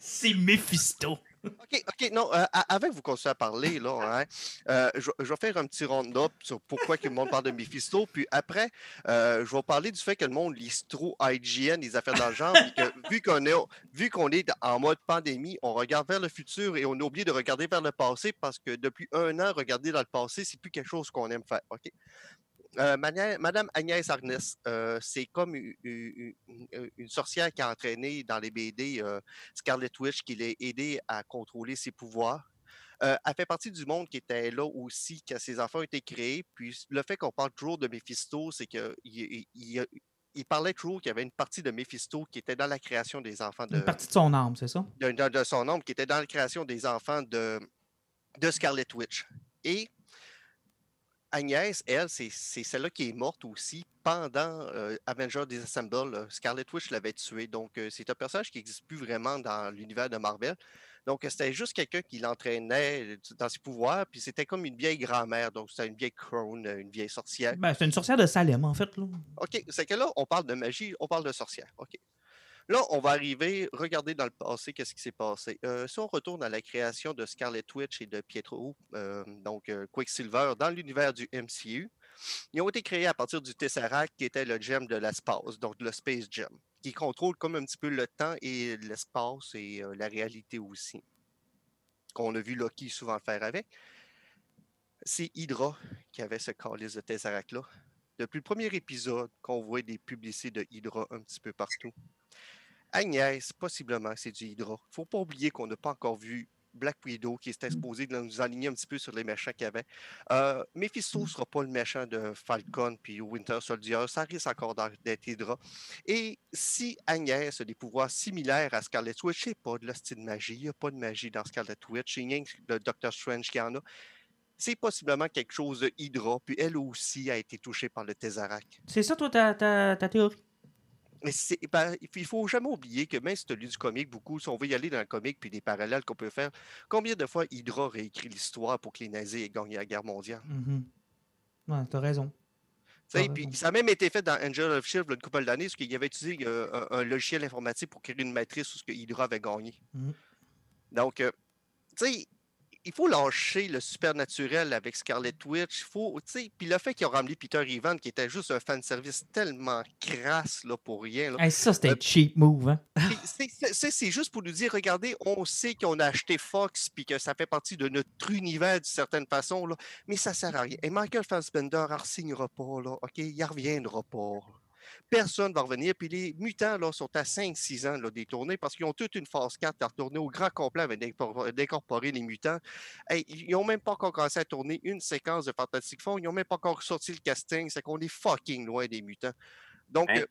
C'est Mephisto. OK, OK, non, euh, a- avant que vous continuez à parler, là, hein, euh, je, je vais faire un petit round-up sur pourquoi que le monde parle de Mephisto, puis après, euh, je vais parler du fait que le monde lise trop IGN, les affaires que vu qu'on est, vu qu'on est en mode pandémie, on regarde vers le futur et on a oublié de regarder vers le passé parce que depuis un an, regarder dans le passé, c'est plus quelque chose qu'on aime faire, OK? Euh, Madame Agnès Arnès, euh, c'est comme une, une- sorcière qui a entraîné dans les BD euh, Scarlet Witch qui l'a aidé à contrôler ses pouvoirs. Euh, elle fait partie du monde qui était là aussi quand ses enfants ont été créés. Puis le fait qu'on parle toujours de Mephisto, c'est qu'il il, il- il parlait toujours qu'il y avait une partie de Mephisto qui était dans la création des enfants de, Une partie de son âme, c'est ça? de, de- de son ombre, qui était dans la création des enfants de, de Scarlet Witch. Et Agnès, elle, c'est celle-là qui est morte aussi pendant euh, Avengers Disassemble. euh, Scarlet Witch l'avait tuée. Donc, euh, c'est un personnage qui n'existe plus vraiment dans l'univers de Marvel. Donc, euh, c'était juste quelqu'un qui l'entraînait dans ses pouvoirs. Puis, c'était comme une vieille grand-mère. Donc, c'était une vieille crone, une vieille sorcière. Ben, c'est une sorcière de Salem, en fait. Là. OK, c'est que là, on parle de magie, on parle de sorcière. OK. Là, on va arriver, regarder dans le passé, qu'est-ce qui s'est passé. Euh, si on retourne à la création de Scarlet Witch et de Pietro, euh, donc euh, Quicksilver, dans l'univers du MCU, ils ont été créés à partir du Tesseract, qui était le gem de l'espace, donc le Space Gem, qui contrôle comme un petit peu le temps et l'espace et la réalité aussi. Qu'on a vu Loki souvent faire avec. C'est Hydra qui avait ce calice de Tesseract-là depuis le premier épisode qu'on voit des publicités de Hydra un petit peu partout. Agnès, possiblement, c'est du Hydra. faut pas oublier qu'on n'a pas encore vu Black Widow qui est exposé de nous aligner un petit peu sur les méchants qu'il y avait. Euh, Mephisto ne sera pas le méchant de Falcon puis Winter Soldier. Ça risque encore d'être Hydra. Et si Agnès a des pouvoirs similaires à Scarlet Witch, je sais pas de la style de magie. Il n'y a pas de magie dans Scarlet Witch. C'est rien que le Doctor Strange qui en a. C'est possiblement quelque chose de Hydra, puis elle aussi a été touchée par le Tesseract. C'est ça, toi, ta, ta, ta théorie? Mais c'est- ben, il faut jamais oublier que même si tu as lu du comic beaucoup, si on veut y aller dans le comic puis des parallèles qu'on peut faire, combien de fois Hydra réécrit l'histoire pour que les nazis aient gagné la guerre mondiale? Mhm. Ouais, t'as raison. Puis ça a même été fait dans Angel of Shield une couple d'années, parce qu'il y avait utilisé euh, un, un logiciel informatique pour créer une matrice où ce que Hydra avait gagné. Mhm. Donc, euh, tu sais, il faut lâcher le supernaturel avec Scarlet Witch. il Faut, tu sais, puis le fait qu'ils ont ramené Peter Ivan, qui était juste un fanservice tellement crasse là, pour rien. là. Hey, ça, c'était Euh, un cheap move. Hein? C'est- juste pour nous dire, regardez, on sait qu'on a acheté Fox puis que ça fait partie de notre univers d'une certaine façon, là, mais ça sert à rien. Et Michael Fassbender ne signera pas, là, OK? Il ne reviendra pas. Personne ne va revenir. Puis les mutants là, sont à 5-6 ans là, des tournées parce qu'ils ont toute une phase 4 à retourner au grand complet avec d'incorpor- d'incorporer les mutants. Hey, ils n'ont même pas encore commencé à tourner une séquence de Fantastic Four. Ils n'ont même pas encore sorti le casting. C'est qu'on est fucking loin des mutants. Donc, Hein?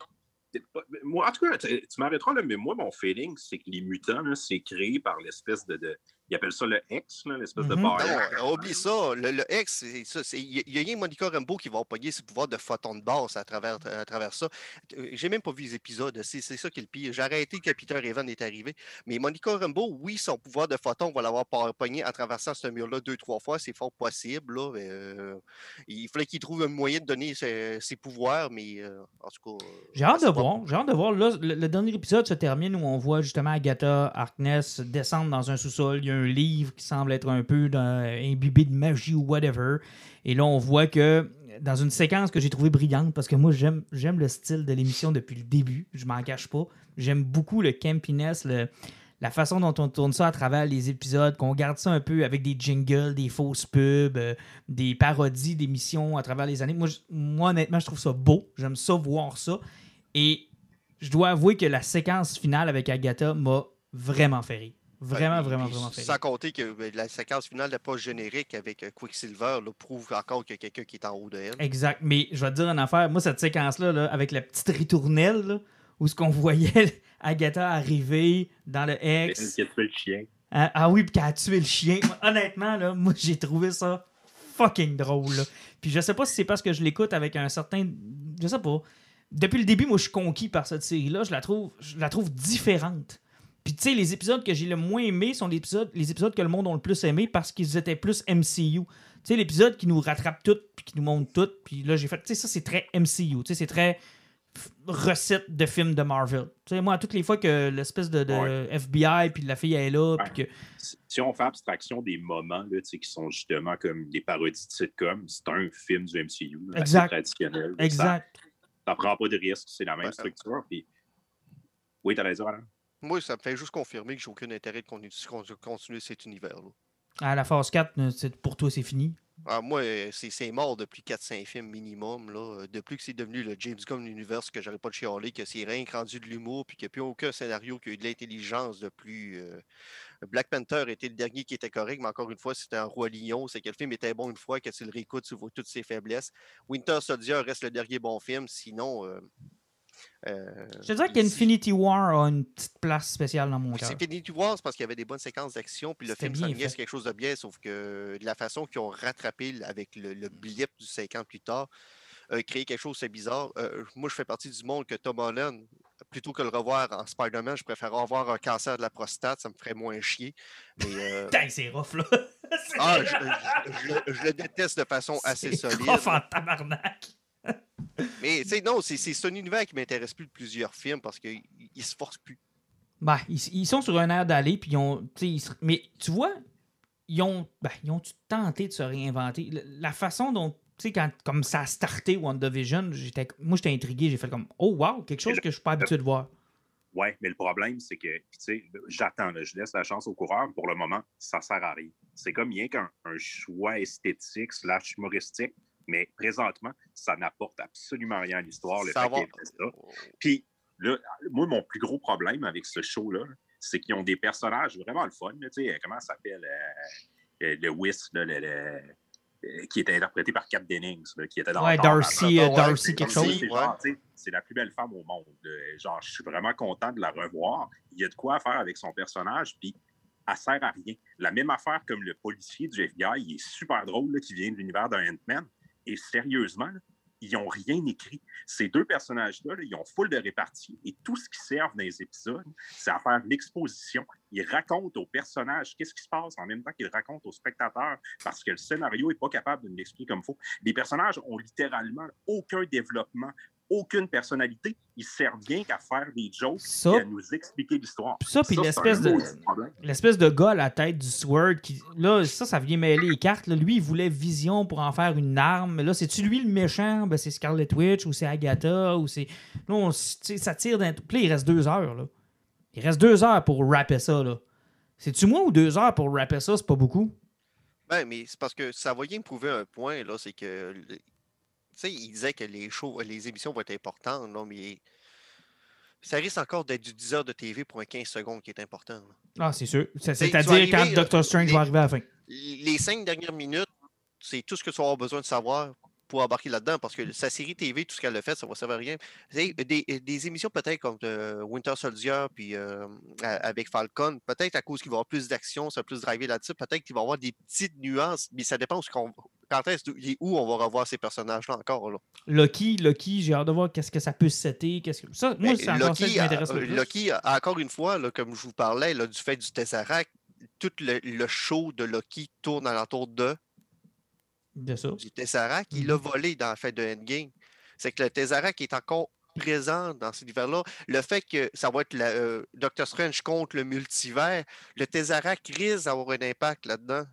euh, Moi, en tout cas, tu tu m'arrêteras là, mais moi, mon feeling, c'est que les mutants, c'est créé par l'espèce de, de- Ils appellent ça le X, l'espèce de Mhm. barre. Non, oublie ça. Le, le X, c'est ça. c'est- Il n'y a, rien Monica Rambeau qui va pogner ses pouvoirs de photon de basse à travers, à travers ça. Euh, J'ai même pas vu les épisodes. C'est c'est ça qui est le pire. J'ai arrêté que Peter Evan est arrivé. Mais Monica Rambeau, oui, son pouvoir de photon va l'avoir pogné en traversant ce mur-là deux, trois fois. C'est fort possible. Là. mais, euh, il fallait qu'il trouve un moyen de donner ses, ses pouvoirs, mais euh, en tout cas. euh, J'ai hâte de voir. J'ai hâte de voir. Là, le, le dernier épisode se termine où on voit justement Agatha Harkness descendre dans un sous-sol. Il y a un livre qui semble être un peu imbibé de magie ou whatever. Et là, on voit que dans une séquence que j'ai trouvée brillante, parce que moi, j'aime le style de l'émission depuis le début. Je m'en cache pas. J'aime beaucoup le campiness, le, la façon dont on tourne ça à travers les épisodes, qu'on garde ça un peu avec des jingles, des fausses pubs, euh, des parodies d'émissions à travers les années. Moi, moi, honnêtement, je trouve ça beau. J'aime ça voir ça. Et je dois avouer que la séquence finale avec Agatha m'a vraiment fait rire. Vraiment, vraiment, puis vraiment fait Sans compter que ben, la séquence finale de post générique avec euh, Quicksilver là, prouve encore qu'il y a quelqu'un qui est en haut de elle. Exact. Mais je vais te dire une affaire. Moi, cette séquence-là, là, avec la petite ritournelle, là, où ce qu'on voyait Agatha arriver dans le Elle X. qui a tué le chien. Ah, ah oui, puis qu'elle a tué le chien. Honnêtement, là, moi, j'ai trouvé ça fucking drôle. là. Puis je sais pas si c'est parce que je l'écoute avec un certain. Je sais pas. Depuis le début, moi, je suis conquis par cette série-là. Je la trouve, je la trouve différente. Puis tu sais, les épisodes que j'ai le moins aimé sont les épisodes, les épisodes que le monde ont le plus aimé parce qu'ils étaient plus MCU. Tu sais, l'épisode qui nous rattrape tout, puis qui nous montre tout, puis là j'ai fait, tu sais, ça c'est très MCU, tu sais, c'est très recette de film de Marvel. Tu sais, moi, toutes les fois que l'espèce de, de Ouais. FBI, puis la fille elle est là, puis que... Si on fait abstraction des moments là, tu sais, qui sont justement comme des parodies de sitcom, c'est un film du MCU. là, assez Exact. traditionnel. Ça, Exact. ça prend pas de risque, c'est la même Ouais. structure. Puis... Oui, t'allais dire, Alain? Moi, ça me fait juste confirmer que j'ai aucun intérêt de continuer, de continuer cet univers-là. À la phase 4, euh, pour toi, c'est fini? Ah, moi, euh, c'est mort depuis 4-5 films minimum. Là. Euh, Depuis que c'est devenu le James Gunn Universe, que j'arrête pas de chialer, que c'est rien que rendu de l'humour, puis qu'il n'y a plus aucun scénario qui a eu de l'intelligence de plus. euh, Black Panther était le dernier qui était correct, mais encore une fois, c'était un roi lion. C'est que le film était bon une fois, que tu le réécoutes, tu vois toutes ses faiblesses. Winter Soldier reste le dernier bon film, sinon. euh, euh, Je te dirais qu'Infinity War a une petite place spéciale dans mon cœur. C'est Infinity War, c'est parce qu'il y avait des bonnes séquences d'action, puis le film s'enlignait quelque chose de bien, sauf que de la façon qu'ils ont rattrapé avec le, le blip du 5 ans plus tard, euh, créer quelque chose de bizarre. Euh, moi, je fais partie du monde que Tom Holland, plutôt que le revoir en Spider-Man, je préfère avoir un cancer de la prostate, ça me ferait moins chier. Euh, Putain, c'est rough, là. C'est- ah, je, je- je le- je le déteste de façon assez c'est solide. en tabarnak. Mais tu sais, non, c'est un univers qui m'intéresse plus de plusieurs films parce qu'il il se force plus. Ben, ils, ils sont sur un air d'aller, puis ils ont. ils se- mais tu vois, ils ont. Ben, ils ont tenté de se réinventer? La, façon dont. Tu sais, quand comme ça a starté WandaVision, j'étais, moi j'étais intrigué, j'ai fait comme Oh wow, quelque chose le- que je suis pas habitué de voir. Ouais, mais le problème, c'est que, puis tu sais, j'attends, là, je laisse la chance au coureur. Pour le moment, ça sert à rien. C'est comme rien qu'un un choix esthétique slash humoristique, mais présentement, ça n'apporte absolument rien à l'histoire, le Ça fait qu'il ça. Puis là, moi, mon plus gros problème avec ce show-là, c'est qu'ils ont des personnages vraiment le fun. là, tu sais, comment ça s'appelle euh, euh, le Whis, là, le- le- euh, qui était interprété par Kat Dennings, là, qui était dans Ouais. Darcy, euh, ouais, Darcy c'est quelque chose. C'est la plus belle femme au monde. Genre, je suis vraiment content de la revoir. Il y a de quoi faire avec son personnage, puis elle sert à rien. La même affaire comme le policier du FBI, il est super drôle, là, qui vient de l'univers d'un Ant-Man. Et sérieusement, ils n'ont rien écrit. Ces deux personnages-là, là, ils ont full de répartie. Et tout ce qui servent dans les épisodes, c'est à faire l'exposition. Ils racontent aux personnages qu'est-ce qui se passe en même temps qu'ils racontent aux spectateurs parce que le scénario n'est pas capable de l'expliquer comme il faut. Les personnages ont littéralement aucun développement, aucune personnalité. Ils servent rien qu'à faire des jokes Ça- et à nous expliquer l'histoire. Ça, puis c'est l'espèce de-. L'espèce de gars à la tête du Sword, qui, là, ça, ça vient mêler les cartes. là. Lui, il voulait Vision pour en faire une arme. Mais là, c'est-tu lui le méchant? Ben, c'est Scarlet Witch ou c'est Agatha ou c'est. Là, on tu ça tire d'un. Puis là, il reste deux heures, là. Il reste deux heures pour rapper ça, là. C'est-tu moi ou deux heures pour rapper ça? C'est pas beaucoup? Ben, mais c'est parce que ça va bien me prouver un point, là, c'est que. Sais, il disait que les shows, les émissions vont être importantes, mais. Ça risque encore d'être du 10 heures de TV pour un 15 secondes qui est important. là. Ah, c'est sûr. C'est-à-dire quand là, Doctor Strange les- va arriver à la fin. Les cinq dernières minutes, c'est tout ce que tu vas avoir besoin de savoir pour embarquer là-dedans, parce que sa série TV, tout ce qu'elle a fait, ça va servir à rien. Tu sais, Des, des émissions peut-être comme euh, Winter Soldier, puis euh, avec Falcon, peut-être à cause qu'il va y avoir plus d'action, ça va plus driver là-dessus, peut-être qu'il va y avoir des petites nuances, mais ça dépend où, ce qu'on- quand est-ce et où on va revoir ces personnages-là encore. Là? Loki, Loki, j'ai hâte de voir qu'est-ce que ça peut setter. Qu'est-ce que... Ça, moi, Ben, c'est ça qui Loki, a- m'intéresse le euh, plus. Loki, a- encore une fois, là, comme je vous parlais, là, du fait du Tesseract, tout le, le show de Loki tourne alentour de De ça. du Tesseract, il l'a Mhm. volé dans la fin de Endgame. C'est que le Tesseract est encore présent dans cet univers-là. Le fait que ça va être la, euh, Doctor Strange contre le multivers, le Tesseract risque d'avoir un impact là-dedans.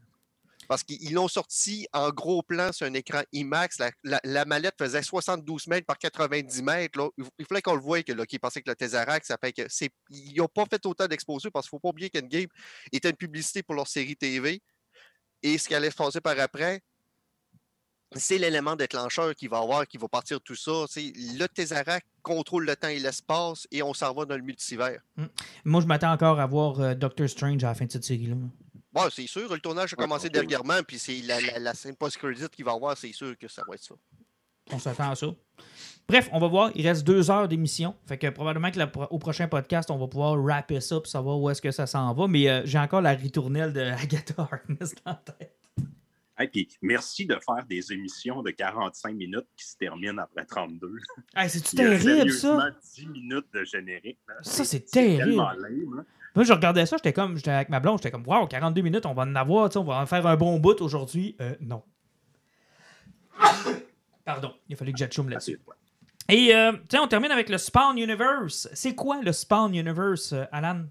Parce qu'ils l'ont sorti en gros plan sur un écran IMAX. La, mallette faisait 72 mètres par 90 mètres. là. Il fallait qu'on le voie que Loki pensait que le Tesseract, ça fait que. Ils n'ont pas fait autant d'exposure parce qu'il ne faut pas oublier qu'Endgame était une publicité pour leur série TV. Et ce qui allait se passer par après, c'est l'élément déclencheur qui va avoir, qui va partir tout ça. C'est le Tesseract contrôle le temps et l'espace et on s'en va dans le multivers. Moi, je m'attends encore à voir euh, Doctor Strange à la fin de cette série-là. Bon, c'est sûr, le tournage a Ouais, commencé dernièrement, puis c'est la, la, la scène post-credit qu'il va avoir, c'est sûr que ça va être ça. On s'attend à ça. Bref, on va voir. Il reste deux heures d'émission. Fait que probablement que la au prochain podcast, on va pouvoir rapper ça pour savoir où est-ce que ça s'en va. Mais euh, j'ai encore la ritournelle de Agatha Harkness dans la tête. Et puis, merci de faire des émissions de 45 minutes qui se terminent après 32. c'est terrible, ça? 10 minutes de générique. Ça, c'est terrible. Lame, Moi, je regardais ça, j'étais comme, j'étais avec ma blonde, j'étais comme, waouh, 42 minutes, on va en avoir, on va en faire un bon bout aujourd'hui. Euh, non. Pardon, il a fallu que j'achoume là-dessus. Et, euh, sais, on termine avec le Spawn Universe. C'est quoi le Spawn Universe, euh, Alan?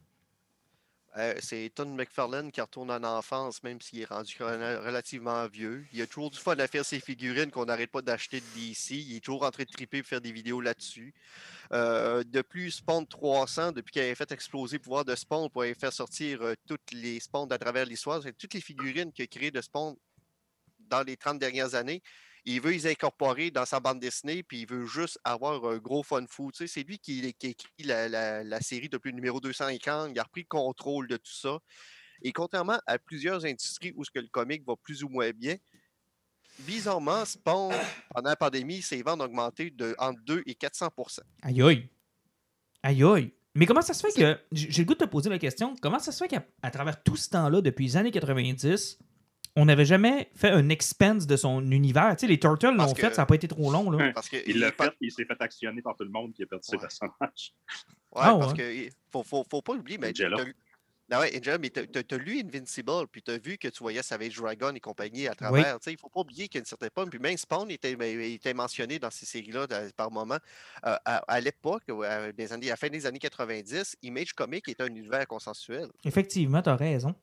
Euh, c'est Tom McFarlane qui retourne en enfance, même s'il est rendu relativement vieux. Il a toujours du fun à faire ses figurines qu'on n'arrête pas d'acheter de. Il est toujours en train de triper et faire des vidéos là-dessus. Euh, de plus, Spawn 300, depuis qu'il a fait exploser le pouvoir de Spawn pour faire sortir euh, toutes les Spawns à travers l'histoire, toutes les figurines qu'il a créées de Spawn dans les 30 dernières années, il veut les incorporer dans sa bande dessinée, puis il veut juste avoir un gros fun fou. c'est lui qui, a écrit la, série depuis le numéro 250. Il a repris le contrôle de tout ça. Et contrairement à plusieurs industries où ce que le comic va plus ou moins bien, bizarrement, Spawn, pendant la pandémie, ses ventes ont augmenté de entre 2 et 400% Aïe aïe. Aïe aïe. Mais comment ça se fait que. J'ai le goût de te poser la question. Comment ça se fait qu'à travers tout ce temps-là, depuis les années 90, on n'avait jamais fait un expense de son univers. Tu sais, les Turtles l'ont fait, ça n'a pas été trop long. Là. Parce il l'a fait, il s'est fait actionner par tout le monde qui a perdu ses personnages. Ouais, ah, parce que faut, faut, faut, pas oublier, mais. Non, ouais, mais tu as, lu Invincible, puis tu as vu que tu voyais Savage Dragon et compagnie à travers. Il ne faut pas oublier qu'il y a une certaine pomme. Puis même Spawn était, était mentionné dans ces séries-là par moment. Euh, à, l'époque, à, à la fin des années 90, Image Comic était un univers consensuel. Effectivement, tu as raison.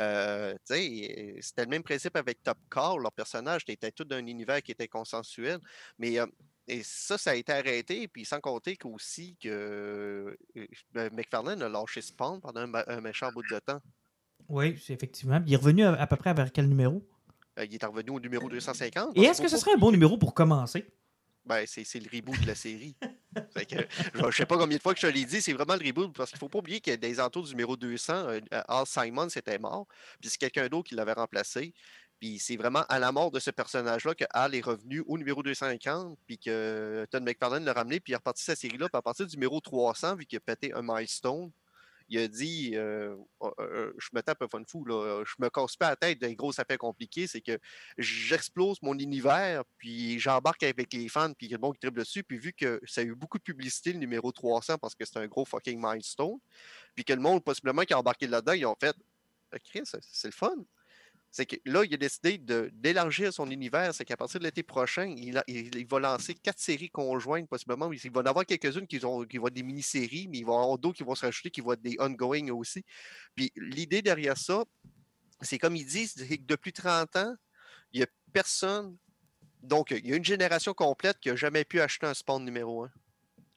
Euh, c'était le même principe avec Top Car. Leur personnage était tout d'un univers qui était consensuel. Mais et ça, ça a été arrêté. Puis sans compter qu'aussi que ben, McFarlane a lâché Spawn pendant un, méchant bout de temps. Oui, effectivement. Il est revenu à, peu près vers quel numéro? Euh, il est revenu au numéro 250. Et est-ce que ce serait un bon numéro pour commencer? Ben, c'est le reboot de la série. je ne sais pas combien de fois que je l'ai dit, c'est vraiment le reboot, parce qu'il ne faut pas oublier que des entours du numéro 200, euh, Al Simon c'était mort, puis c'est quelqu'un d'autre qui l'avait remplacé. Puis c'est vraiment à la mort de ce personnage-là que Al est revenu au numéro 250, puis que Todd McFarlane l'a ramené, puis il a reparti sa série-là. Puis à partir du numéro 300, vu qu'il a pété un milestone, il a dit euh, oh, euh, Je me tape un fun fou, là. je me casse pas la tête d'un gros affaire compliqué, c'est que j'explose mon univers, puis j'embarque avec les fans, puis il y a le monde qui triple dessus. Puis vu que ça a eu beaucoup de publicité, le numéro 300, parce que c'est un gros fucking milestone, puis que le monde, possiblement, qui a embarqué là-dedans, ils ont fait Chris, c'est le fun c'est que là, il a décidé d'élargir son univers. C'est qu'à partir de l'été prochain, il, il, va lancer quatre séries conjointes, possiblement. Il va en avoir quelques-unes qui, vont être des mini-séries, mais il va y en avoir d'autres qui vont se rajouter, qui vont être des ongoing aussi. Puis l'idée derrière ça, c'est comme ils disent, que depuis 30 ans, il n'y a personne. Donc, il y a une génération complète qui n'a jamais pu acheter un spawn numéro 1.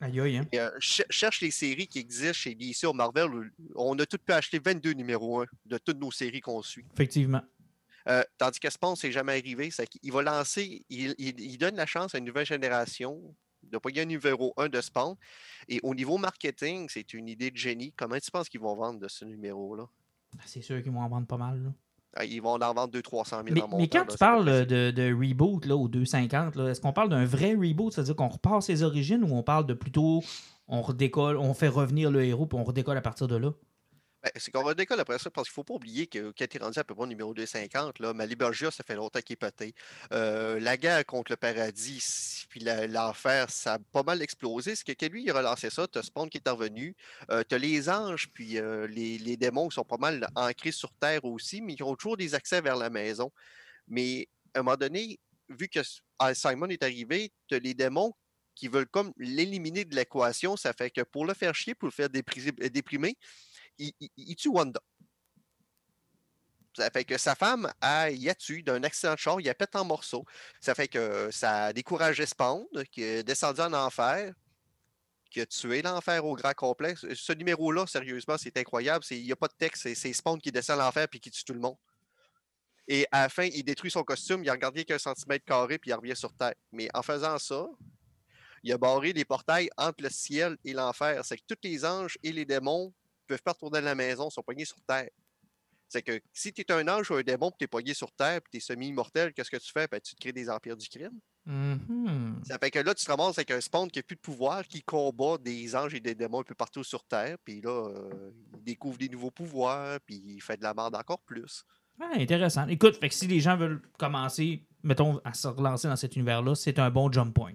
Aïe, aïe, hein? Euh, cherche les séries qui existent chez DC ou Marvel. On a tout pu acheter 22 numéros 1 de toutes nos séries qu'on suit. Effectivement. Euh, tandis que Spawn, c'est jamais arrivé. C'est qu'il va lancer, il, donne la chance à une nouvelle génération de pas un numéro 1 de Spawn. Et au niveau marketing, c'est une idée de génie. Comment tu penses qu'ils vont vendre de ce numéro-là? Ah, c'est sûr qu'ils vont en vendre pas mal. Ah, ils vont en vendre 200-300 000 mais, mais quand tu parles de, reboot là, au 250, est-ce qu'on parle d'un vrai reboot, c'est-à-dire qu'on repart ses origines ou on parle de plutôt on redécolle, on fait revenir le héros puis on redécolle à partir de là? Ben, c'est qu'on redécolle après ça parce qu'il ne faut pas oublier que quand tu es rendu à peu près au numéro 250, là, Malibergia, ça fait longtemps qu'il est pété. Euh, la guerre contre le paradis, puis l'enfer, ça a pas mal explosé. C'est que lui, il a relancé ça? Tu as Spawn qui est revenu. Euh, tu as les anges, puis euh, les, les, démons qui sont pas mal ancrés sur Terre aussi, mais qui ont toujours des accès vers la maison. Mais à un moment donné, vu que Simon est arrivé, tu as les démons qui veulent comme l'éliminer de l'équation. Ça fait que pour le faire chier, pour le faire déprimer il, tue Wanda. Ça fait que sa femme, a, il a tué d'un accident de char, il a pété en morceaux. Ça fait que ça a découragé Spawn, qui est descendu en enfer, qui a tué l'enfer au grand complexe. Ce numéro-là, sérieusement, c'est incroyable. Il n'y a pas de texte, c'est Spawn qui descend l'enfer puis qui tue tout le monde. Et à la fin, il détruit son costume, il a regardé qu'un centimètre carré puis il revient sur Terre. Mais en faisant ça, il a barré les portails entre le ciel et l'enfer. C'est que tous les anges et les démons peuvent pas retourner à la maison, sont pognés sur Terre. C'est que si tu es un ange ou un démon, tu es pogné sur Terre, puis tu es semi-immortel, qu'est-ce que tu fais? Ben, tu te crées des empires du crime. Mm-hmm. Ça fait que là, tu te ramasses avec un spawn qui n'a plus de pouvoir, qui combat des anges et des démons un peu partout sur Terre, puis là, euh, il découvre des nouveaux pouvoirs, puis il fait de la merde encore plus. Ah, intéressant. Écoute, fait que si les gens veulent commencer, mettons, à se relancer dans cet univers-là, c'est un bon jump point.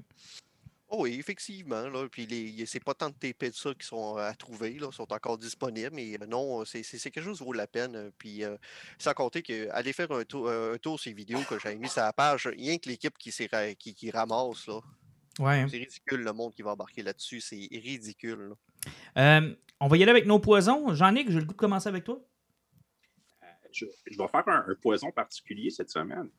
Oh oui, effectivement. Là, puis les, c'est pas tant de TP de ça qui sont à trouver, là, sont encore disponibles, mais euh, non, c'est, c'est quelque chose qui vaut la peine. euh, Puis euh, sans compter que aller faire un tour, euh, un tour sur les vidéos que j'avais mis sur la page, rien que l'équipe qui, qui, qui ramasse, là. Ouais. C'est ridicule le monde qui va embarquer là-dessus, c'est ridicule. là. Euh, on va y aller avec nos poisons. Jean-Nic, j'ai le goût de commencer avec toi. Je, je vais faire un, un poison particulier cette semaine.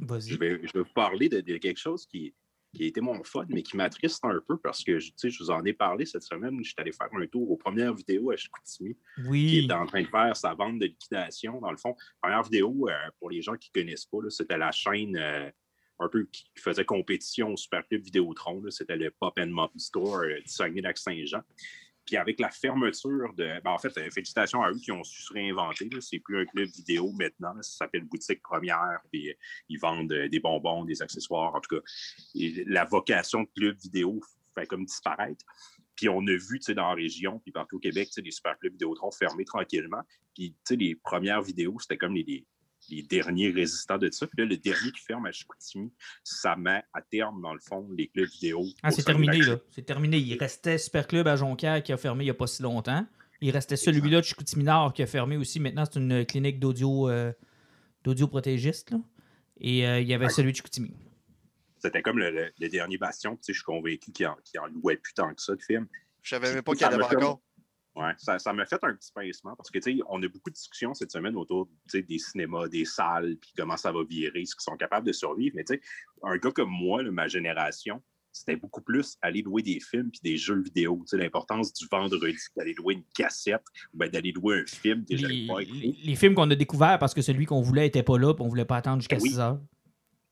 Je Vas-y. vais, je vais vous parler de, de quelque chose qui, qui a été mon fun, mais qui m'attriste un peu parce que je, vous en ai parlé cette semaine. Je suis allé faire un tour aux premières vidéos à Chicoutimi, qui est en train de faire sa vente de liquidation. Dans le fond, première vidéo, euh, pour les gens qui ne connaissent pas, c'était la chaîne euh, un peu qui faisait compétition au Super Club Vidéotron. C'était le Pop and Mop Store euh, du Saguenay-Lac-Saint-Jean. Puis avec la fermeture de. ben, en fait, euh, félicitations à eux qui ont su se réinventer. C'est plus un club vidéo maintenant. Ça s'appelle Boutique Première. Puis ils vendent euh, des bonbons, des accessoires. En tout cas, la vocation de club vidéo fait comme disparaître. Puis on a vu tu sais, dans la région, puis partout au Québec, tu sais, les super clubs Vidéotron fermés tranquillement. Puis tu sais, les premières vidéos, c'était comme les, les derniers résistants de ça. Puis là, le dernier qui ferme à Chicoutimi, ça met à terme, dans le fond, les clubs vidéo. Ah, c'est terminé, là. C'est terminé. Il restait Super Club à Jonquière qui a fermé il n'y a pas si longtemps. Il restait celui-là de Chicoutimi Nord qui a fermé aussi. Maintenant, c'est une clinique d'audio euh, d'audioprotégiste, là. Et euh, il y avait celui de Chicoutimi. C'était comme le, le- le dernier bastion. Puis, tu sais, je suis convaincu qu'il en, louait plus tant que ça de films. Je savais même pas qu'il y en avait encore. Ouais, ça, ça m'a fait un petit pincement parce que, tu sais, on a beaucoup de discussions cette semaine autour des cinémas, des salles, puis comment ça va virer, ce qu'ils sont capables de survivre. Mais, tu sais, un gars comme moi, là, ma génération, c'était beaucoup plus aller louer des films puis des jeux vidéo. Tu sais, l'importance du vendredi, d'aller louer une cassette ou ben, d'aller louer un film j'avais Les, pas films qu'on a découverts parce que celui qu'on voulait était pas là, puis on voulait pas attendre jusqu'à Ben oui. 6 heures.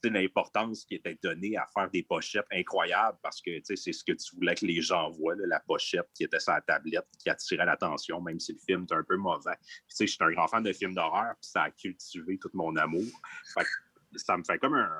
L'importance qui était donnée à faire des pochettes incroyables parce que c'est ce que tu voulais que les gens voient, la pochette qui était sur la tablette, qui attirait l'attention, même si le film était un peu mauvais. Je suis un grand fan de films d'horreur, puis ça a cultivé tout mon amour. Fait que ça me fait comme un,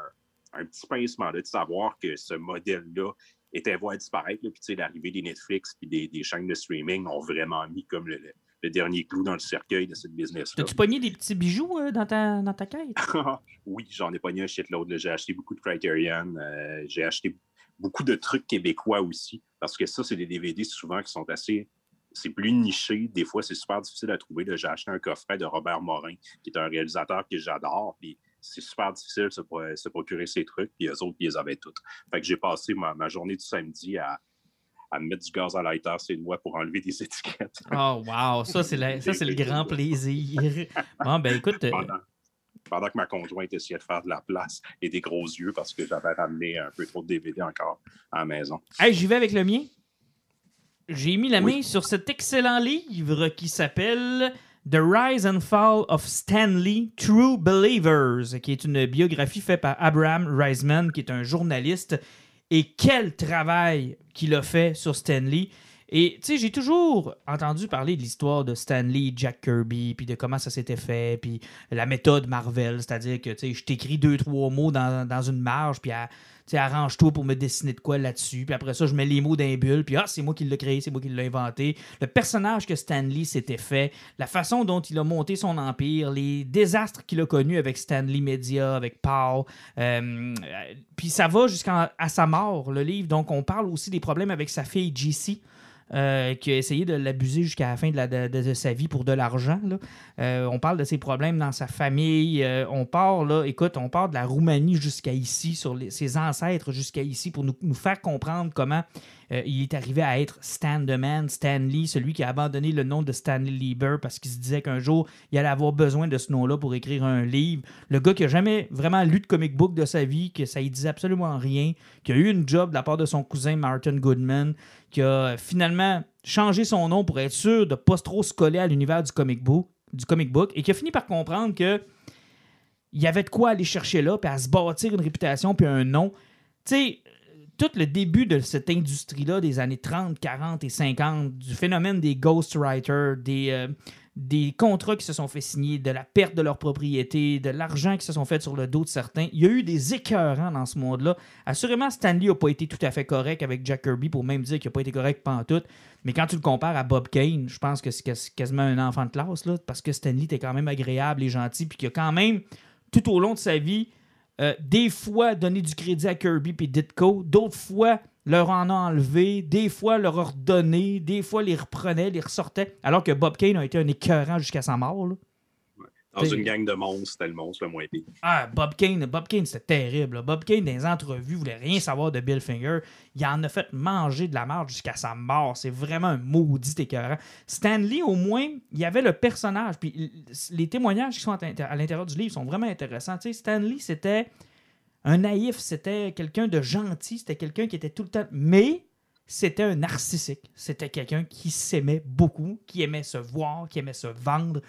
un petit pincement là, de savoir que ce modèle-là était voie à disparaître. l'arrivée des Netflix puis des, des chaînes de streaming ont vraiment mis comme le, le- dernier clou dans le cercueil de cette business-là. T'as-tu pogné des petits bijoux euh, dans, ta, dans ta quête? oui, j'en ai pogné un shitload. J'ai acheté beaucoup de Criterion. euh, j'ai acheté beaucoup de trucs québécois aussi. Parce que ça, c'est des DVD souvent qui sont assez. C'est plus niché. Des fois, c'est super difficile à trouver. J'ai acheté un coffret de Robert Morin, qui est un réalisateur que j'adore. Puis c'est super difficile de se, pro- se procurer ces trucs. Puis eux autres, ils les avaient toutes. Fait que j'ai passé ma, ma journée du samedi à, à me mettre du gaz à lighter sur les doigts pour enlever des étiquettes. Oh, wow! Ça, c'est la- ça, c'est le grand plaisir. Bon, ben écoute, euh, pendant, pendant que ma conjointe essayait de faire de la place et des gros yeux parce que j'avais ramené un peu trop de DVD encore à la maison. Hey, j'y vais avec le mien. J'ai mis la Oui. main sur cet excellent livre qui s'appelle The Rise and Fall of Stanley True Believers, qui est une biographie faite par Abraham Reisman, qui est un journaliste. Et quel travail qu'il a fait sur Stanley. Et tu sais, j'ai toujours entendu parler de l'histoire de Stanley, Jack Kirby, puis de comment ça s'était fait, puis la méthode Marvel, c'est-à-dire que tu sais, je t'écris deux, trois mots dans, dans une marge, puis à- arrange-toi pour me dessiner de quoi là-dessus. Puis après ça, je mets les mots d'un bulle. Puis ah, c'est moi qui l'ai créé, c'est moi qui l'ai inventé. Le personnage que Stanley s'était fait, la façon dont il a monté son empire, les désastres qu'il a connus avec Stanley Media, avec Paul. Euh, euh, puis ça va jusqu'à sa mort, le livre. Donc on parle aussi des problèmes avec sa fille JC. Euh, qui a essayé de l'abuser jusqu'à la fin de, sa vie pour de l'argent. Euh, on parle de ses problèmes dans sa famille. Euh, on part, là, écoute, on part de la Roumanie jusqu'à ici, sur ses ancêtres jusqu'à ici, pour nous faire comprendre comment euh, il est arrivé à être Stan the Man, Stan Lee, celui qui a abandonné le nom de Stanley Lieber parce qu'il se disait qu'un jour, il allait avoir besoin de ce nom-là pour écrire un livre. Le gars qui a jamais vraiment lu de comic book de sa vie, que ça ne disait absolument rien, qui a eu une job de la part de son cousin Martin Goodman, qui a finalement changé son nom pour être sûr de ne pas trop se coller à l'univers du comic book, et qui a fini par comprendre que il y avait de quoi aller chercher là, puis à se bâtir une réputation, puis un nom. Tu tout le début de cette industrie-là des années 30, 40 et 50, du phénomène des ghostwriters, des, euh, des contrats qui se sont fait signer, de la perte de leur propriété, de l'argent qui se sont fait sur le dos de certains. Il y a eu des écœurants dans ce monde-là. Assurément, Stanley n'a pas été tout à fait correct avec Jack Kirby pour même dire qu'il n'a pas été correct pendant tout. Mais quand tu le compares à Bob Kane, je pense que c'est quasiment un enfant de classe, là, parce que Stanley était quand même agréable et gentil, puis qu'il a quand même, tout au long de sa vie, euh, des fois donné du crédit à Kirby et Ditko, d'autres fois leur en a enlevé, des fois leur a redonné, des fois les reprenait, les ressortait, alors que Bob Kane a été un écœurant jusqu'à sa mort. Dans une gang de monstres, c'était le monstre le moins pire. Ah, Bob Kane, Bob Kane, c'était terrible. Bob Kane, dans les entrevues, voulait rien savoir de Bill Finger. Il en a fait manger de la marde jusqu'à sa mort. C'est vraiment un maudit écœurant. Stanley, au moins, il y avait le personnage. Puis les témoignages qui sont à l'intérieur du livre sont vraiment intéressants. Tu sais, Stanley, c'était un naïf, c'était quelqu'un de gentil, c'était quelqu'un qui était tout le temps. Mais c'était un narcissique. C'était quelqu'un qui s'aimait beaucoup, qui aimait se voir, qui aimait se vendre.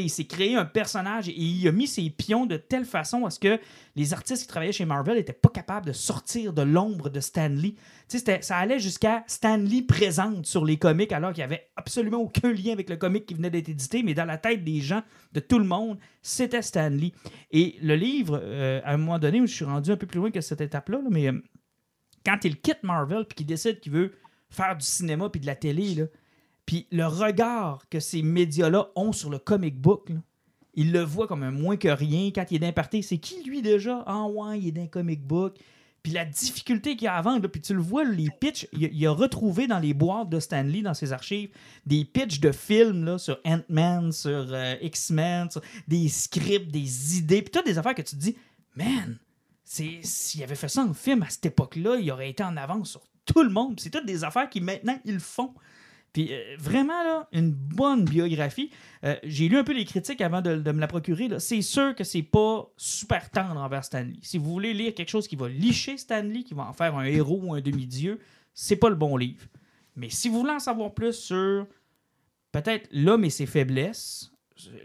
Il s'est créé un personnage et il a mis ses pions de telle façon à ce que les artistes qui travaillaient chez Marvel n'étaient pas capables de sortir de l'ombre de Stan Lee. Ça allait jusqu'à Stan Lee présente sur les comics alors qu'il n'y avait absolument aucun lien avec le comic qui venait d'être édité, mais dans la tête des gens, de tout le monde, c'était Stan Lee. Et le livre, euh, à un moment donné, où je suis rendu un peu plus loin que cette étape-là, mais euh, quand il quitte Marvel puis qu'il décide qu'il veut faire du cinéma puis de la télé, puis le regard que ces médias-là ont sur le comic book, il le voit comme un moins que rien. Quand il est d'un c'est qui lui déjà? Ah ouais, il est d'un comic book. Puis la difficulté qu'il y a à vendre, puis tu le vois, les pitchs, il, a retrouvé dans les boîtes de Stanley, dans ses archives, des pitchs de films là, sur Ant-Man, sur euh, X-Men, des scripts, des idées, puis toutes des affaires que tu te dis, man, s'il avait fait ça en film à cette époque-là, il aurait été en avance sur tout le monde. C'est toutes des affaires qui maintenant ils font. Puis euh, vraiment, là, une bonne biographie. Euh, j'ai lu un peu les critiques avant de, me la procurer. C'est sûr que c'est pas super tendre envers Stanley. Si vous voulez lire quelque chose qui va licher Stanley, qui va en faire un héros ou un demi-dieu, c'est pas le bon livre. Mais si vous voulez en savoir plus sur peut-être l'homme et ses faiblesses,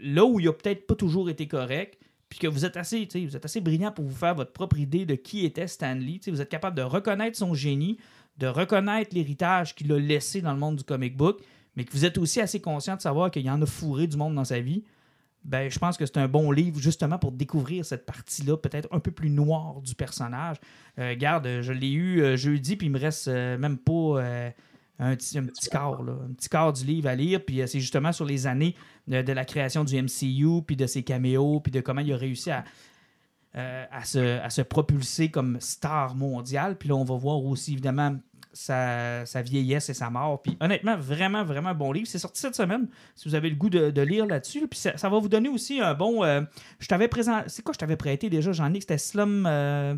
là où il a peut-être pas toujours été correct, puis que vous êtes assez, vous êtes assez brillant pour vous faire votre propre idée de qui était Stanley. Vous êtes capable de reconnaître son génie, de reconnaître l'héritage qu'il a laissé dans le monde du comic book, mais que vous êtes aussi assez conscient de savoir qu'il y en a fourré du monde dans sa vie. Ben, je pense que c'est un bon livre justement pour découvrir cette partie-là, peut-être un peu plus noire du personnage. Euh, regarde, je l'ai eu euh, jeudi, puis il me reste euh, même pas un petit, un petit quart, du livre à lire. Puis c'est justement sur les années de, la création du MCU, puis de ses caméos, puis de comment il a réussi à, euh, à, se, propulser comme star mondial. Puis là, on va voir aussi, évidemment, sa, vieillesse et sa mort. Puis honnêtement, vraiment, vraiment bon livre. C'est sorti cette semaine, si vous avez le goût de, lire là-dessus. Puis ça, va vous donner aussi un bon... Euh, je t'avais présent... C'est quoi je t'avais prêté déjà, J'en ai C'était Slum... Euh,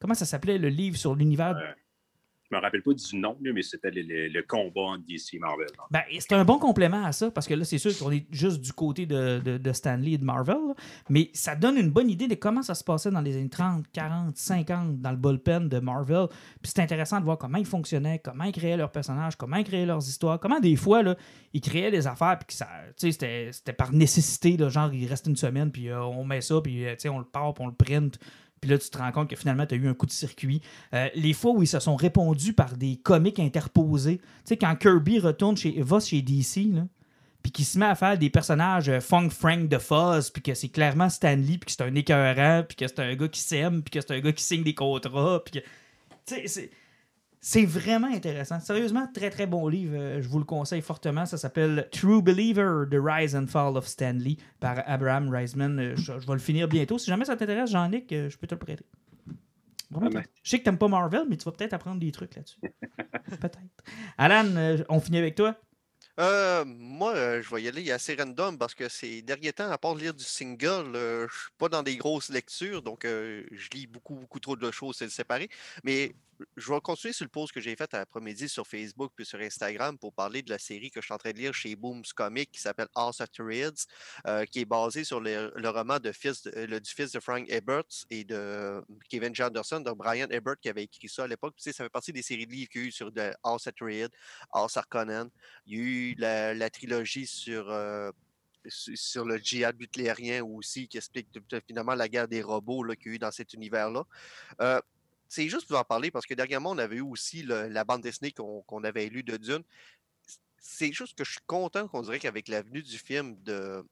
comment ça s'appelait, le livre sur l'univers me rappelle pas du nom, mais c'était le, combat entre DC Marvel. Ben, c'est un bon complément à ça, parce que là, c'est sûr qu'on est juste du côté de, de, Stanley et de Marvel, mais ça donne une bonne idée de comment ça se passait dans les années 30, 40, 50 dans le bullpen de Marvel. Puis c'est intéressant de voir comment ils fonctionnaient, comment ils créaient leurs personnages, comment ils créaient leurs histoires, comment des fois, là, ils créaient des affaires, puis c'était, par nécessité, genre, il reste une semaine, puis euh, on met ça, puis euh, on le part, puis on le print puis là, tu te rends compte que finalement, tu as eu un coup de circuit. Euh, les fois où ils se sont répondus par des comiques interposés, tu sais, quand Kirby retourne chez, va chez DC, puis qu'il se met à faire des personnages euh, Funk Frank de Fuzz, puis que c'est clairement Stanley, puis que c'est un écœurant, puis que c'est un gars qui s'aime, puis que c'est un gars qui signe des contrats, puis que... Tu sais, c'est vraiment intéressant. Sérieusement, très très bon livre. Euh, je vous le conseille fortement. Ça s'appelle True Believer, The Rise and Fall of Stanley par Abraham Reisman. Euh, je, vais le finir bientôt. Si jamais ça t'intéresse, Jean-Nic, euh, je peux te le prêter. je sais que t'aimes pas Marvel, mais tu vas peut-être apprendre des trucs là-dessus. peut-être. Alan, on finit avec toi? moi, je vais y aller assez random parce que ces derniers temps, à part lire du single, je suis pas dans des grosses lectures, donc je lis beaucoup, beaucoup trop de choses, c'est le séparé. Mais je vais continuer sur le post que j'ai fait après-midi sur Facebook puis sur Instagram pour parler de la série que je suis en train de lire chez Booms Comics qui s'appelle House of euh, qui est basée sur le, roman de fils le, du fils de Frank Ebert et de Kevin Janderson, de Brian Ebert qui avait écrit ça à l'époque. ça fait partie des séries de livres qu'il y a eu sur de House of House Harkonnen. Il y a eu la, trilogie sur. Euh, sur le djihad butlérien aussi, qui explique finalement la guerre des robots qu'il y a eu dans cet univers-là. Euh, c'est juste pour en parler parce que dernièrement, on avait eu aussi la bande dessinée qu'on avait lue de Dune. c'est juste que je suis content qu'on dirait qu'avec l'avenue du film de,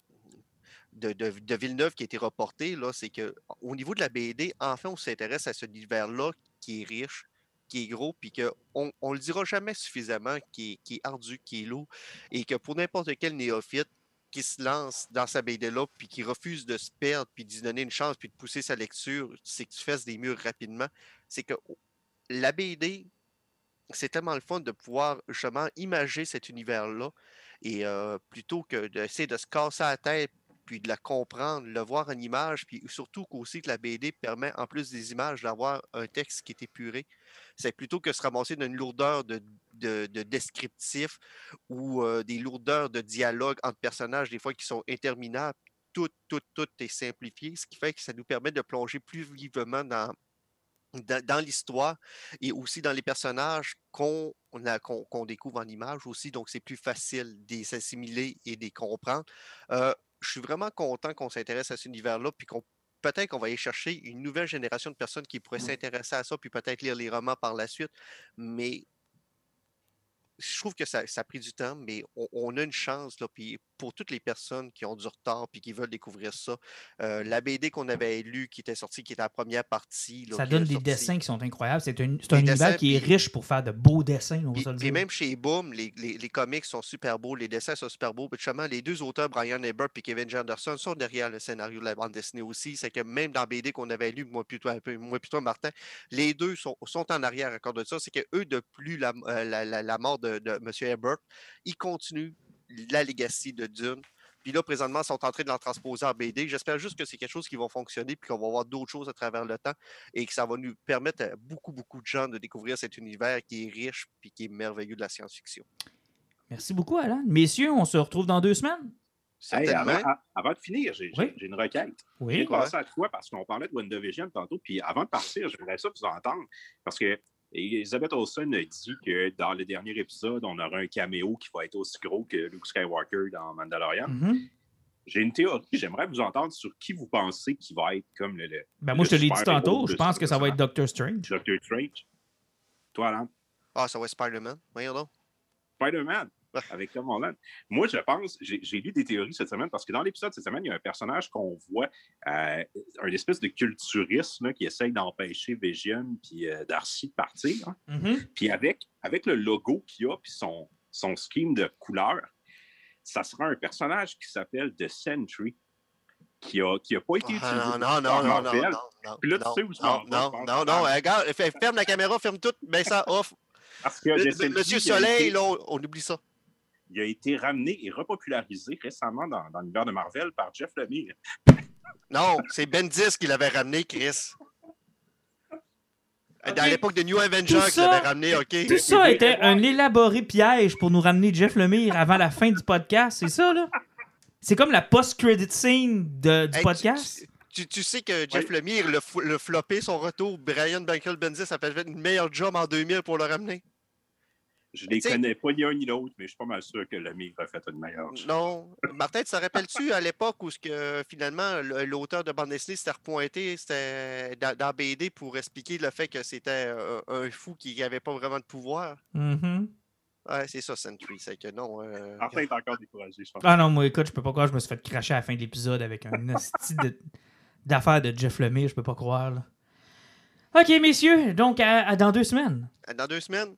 Villeneuve qui a été reporté, c'est que au niveau de la BD, enfin, on s'intéresse à ce univers-là qui est riche, qui est gros, puis qu'on ne le dira jamais suffisamment, qui est, qui est ardu, qui est lourd, et que pour n'importe quel néophyte qui se lance dans sa BD-là, puis qui refuse de se perdre, puis d'y donner une chance, puis de pousser sa lecture, c'est que tu fasses des murs rapidement, c'est que la BD, c'est tellement le fun de pouvoir justement imager cet univers-là, et euh, plutôt que d'essayer de se casser la tête puis de la comprendre, le voir en image, puis surtout qu'aussi que la BD permet, en plus des images, d'avoir un texte qui est épuré. C'est plutôt que se ramasser d'une lourdeur de, de, descriptif ou euh, des lourdeurs de dialogue entre personnages, des fois qui sont interminables. Tout, tout, tout est simplifié, ce qui fait que ça nous permet de plonger plus vivement dans, dans, l'histoire et aussi dans les personnages qu'on qu'on découvre en image aussi. Donc, c'est plus facile de les et de les comprendre. Euh, je suis vraiment content qu'on s'intéresse à cet univers-là, puis qu'on peut-être qu'on va aller chercher une nouvelle génération de personnes qui pourraient mmh. s'intéresser à ça, puis peut-être lire les romans par la suite. Mais je trouve que ça, a pris du temps, mais on, a une chance. Là, puis pour toutes les personnes qui ont du retard puis qui veulent découvrir ça, euh, la BD qu'on avait lue, qui était sortie, qui était la première partie. ça donne des dessins qui sont incroyables. C'est un, un univers qui est riche pour faire de beaux dessins. Et même chez Boom, les, les, comics sont super beaux, les dessins sont super beaux. Justement, les deux auteurs, Brian Ebert et Kevin Janderson, sont derrière le scénario de la bande dessinée aussi. C'est que même dans la BD qu'on avait lu, moi plutôt, un peu, moi plutôt Martin, les deux sont, sont en arrière à cause de ça. C'est que eux, depuis la, euh, la, la, mort de, de M. Ebert, ils continuent la legacy de Dune. Puis là, présentement, ils sont en train de l'en transposer en BD. J'espère juste que c'est quelque chose qui va fonctionner, puis qu'on va voir d'autres choses à travers le temps, et que ça va nous permettre à beaucoup, beaucoup de gens de découvrir cet univers qui est riche, puis qui est merveilleux de la science-fiction. Merci beaucoup, Alan. Messieurs, on se retrouve dans deux semaines. avant, de finir, j'ai une requête. Oui. J'ai commencé à toi parce qu'on parlait de WandaVision tantôt. Puis avant de partir, j'aimerais ça vous entendre. Parce que et Elizabeth Olsen a dit que dans le dernier épisode, on aura un caméo qui va être aussi gros que Luke Skywalker dans Mandalorian. Mm-hmm. J'ai une théorie, j'aimerais vous entendre sur qui vous pensez qui va être comme le. ben moi, je te l'ai dit tantôt, je pense que ça va être Doctor Strange. Doctor Strange. Toi, Alan? Ah, ça va être Spider-Man. Voyons donc. Spider-Man avec Tom Holland. Moi, je pense, j'ai lu des théories cette semaine parce que dans l'épisode cette semaine, il y a un personnage qu'on voit, euh, un espèce de culturiste qui essaye d'empêcher Vision puis euh, Darcy de partir. Hein. Mm-hmm. Puis avec, avec le logo qu'il a puis son, son scheme de couleur, ça sera un personnage qui s'appelle The Sentry. Qui n'a qui a pas été ah, utilisé. non, non, non, non, non, Puis là, tu sais où je Non, non, non, non, regarde, ferme la caméra, ferme tout, mets ça off. Parce que Monsieur Soleil, là, on oublie ça il a été ramené et repopularisé récemment dans, dans l'univers de Marvel par Jeff Lemire. Non, c'est Bendis qui l'avait ramené, Chris. Dans l'époque de New Avengers qu'il l'avait ramené, OK? Tout ça était un élaboré piège pour nous ramener Jeff Lemire avant la fin du podcast, c'est ça, là? C'est comme la post-credit scene de, du podcast. Tu, tu, sais que Jeff Lemire, le, le floppé son retour, Brian Bankel Bendis a fait une meilleure job en 2000 pour le ramener. Je ne les connais pas ni un ni l'autre, mais je suis pas mal sûr que l'ami a fait une meilleure. Non. Martin, tu te rappelles-tu à l'époque où ce que, finalement l'auteur de bande dessinée s'était repointé c'était dans, BD pour expliquer le fait que c'était un, fou qui n'avait pas vraiment de pouvoir? Mm Ouais, c'est ça, Sentry. C'est que non. Euh... Martin est encore découragé, je pense. Ah non, moi, écoute, je peux pas croire que je me suis fait cracher à la fin de l'épisode avec un style d'affaires de, Jeff Lemire, je peux pas croire. OK, messieurs, donc à, dans deux semaines. Dans deux semaines.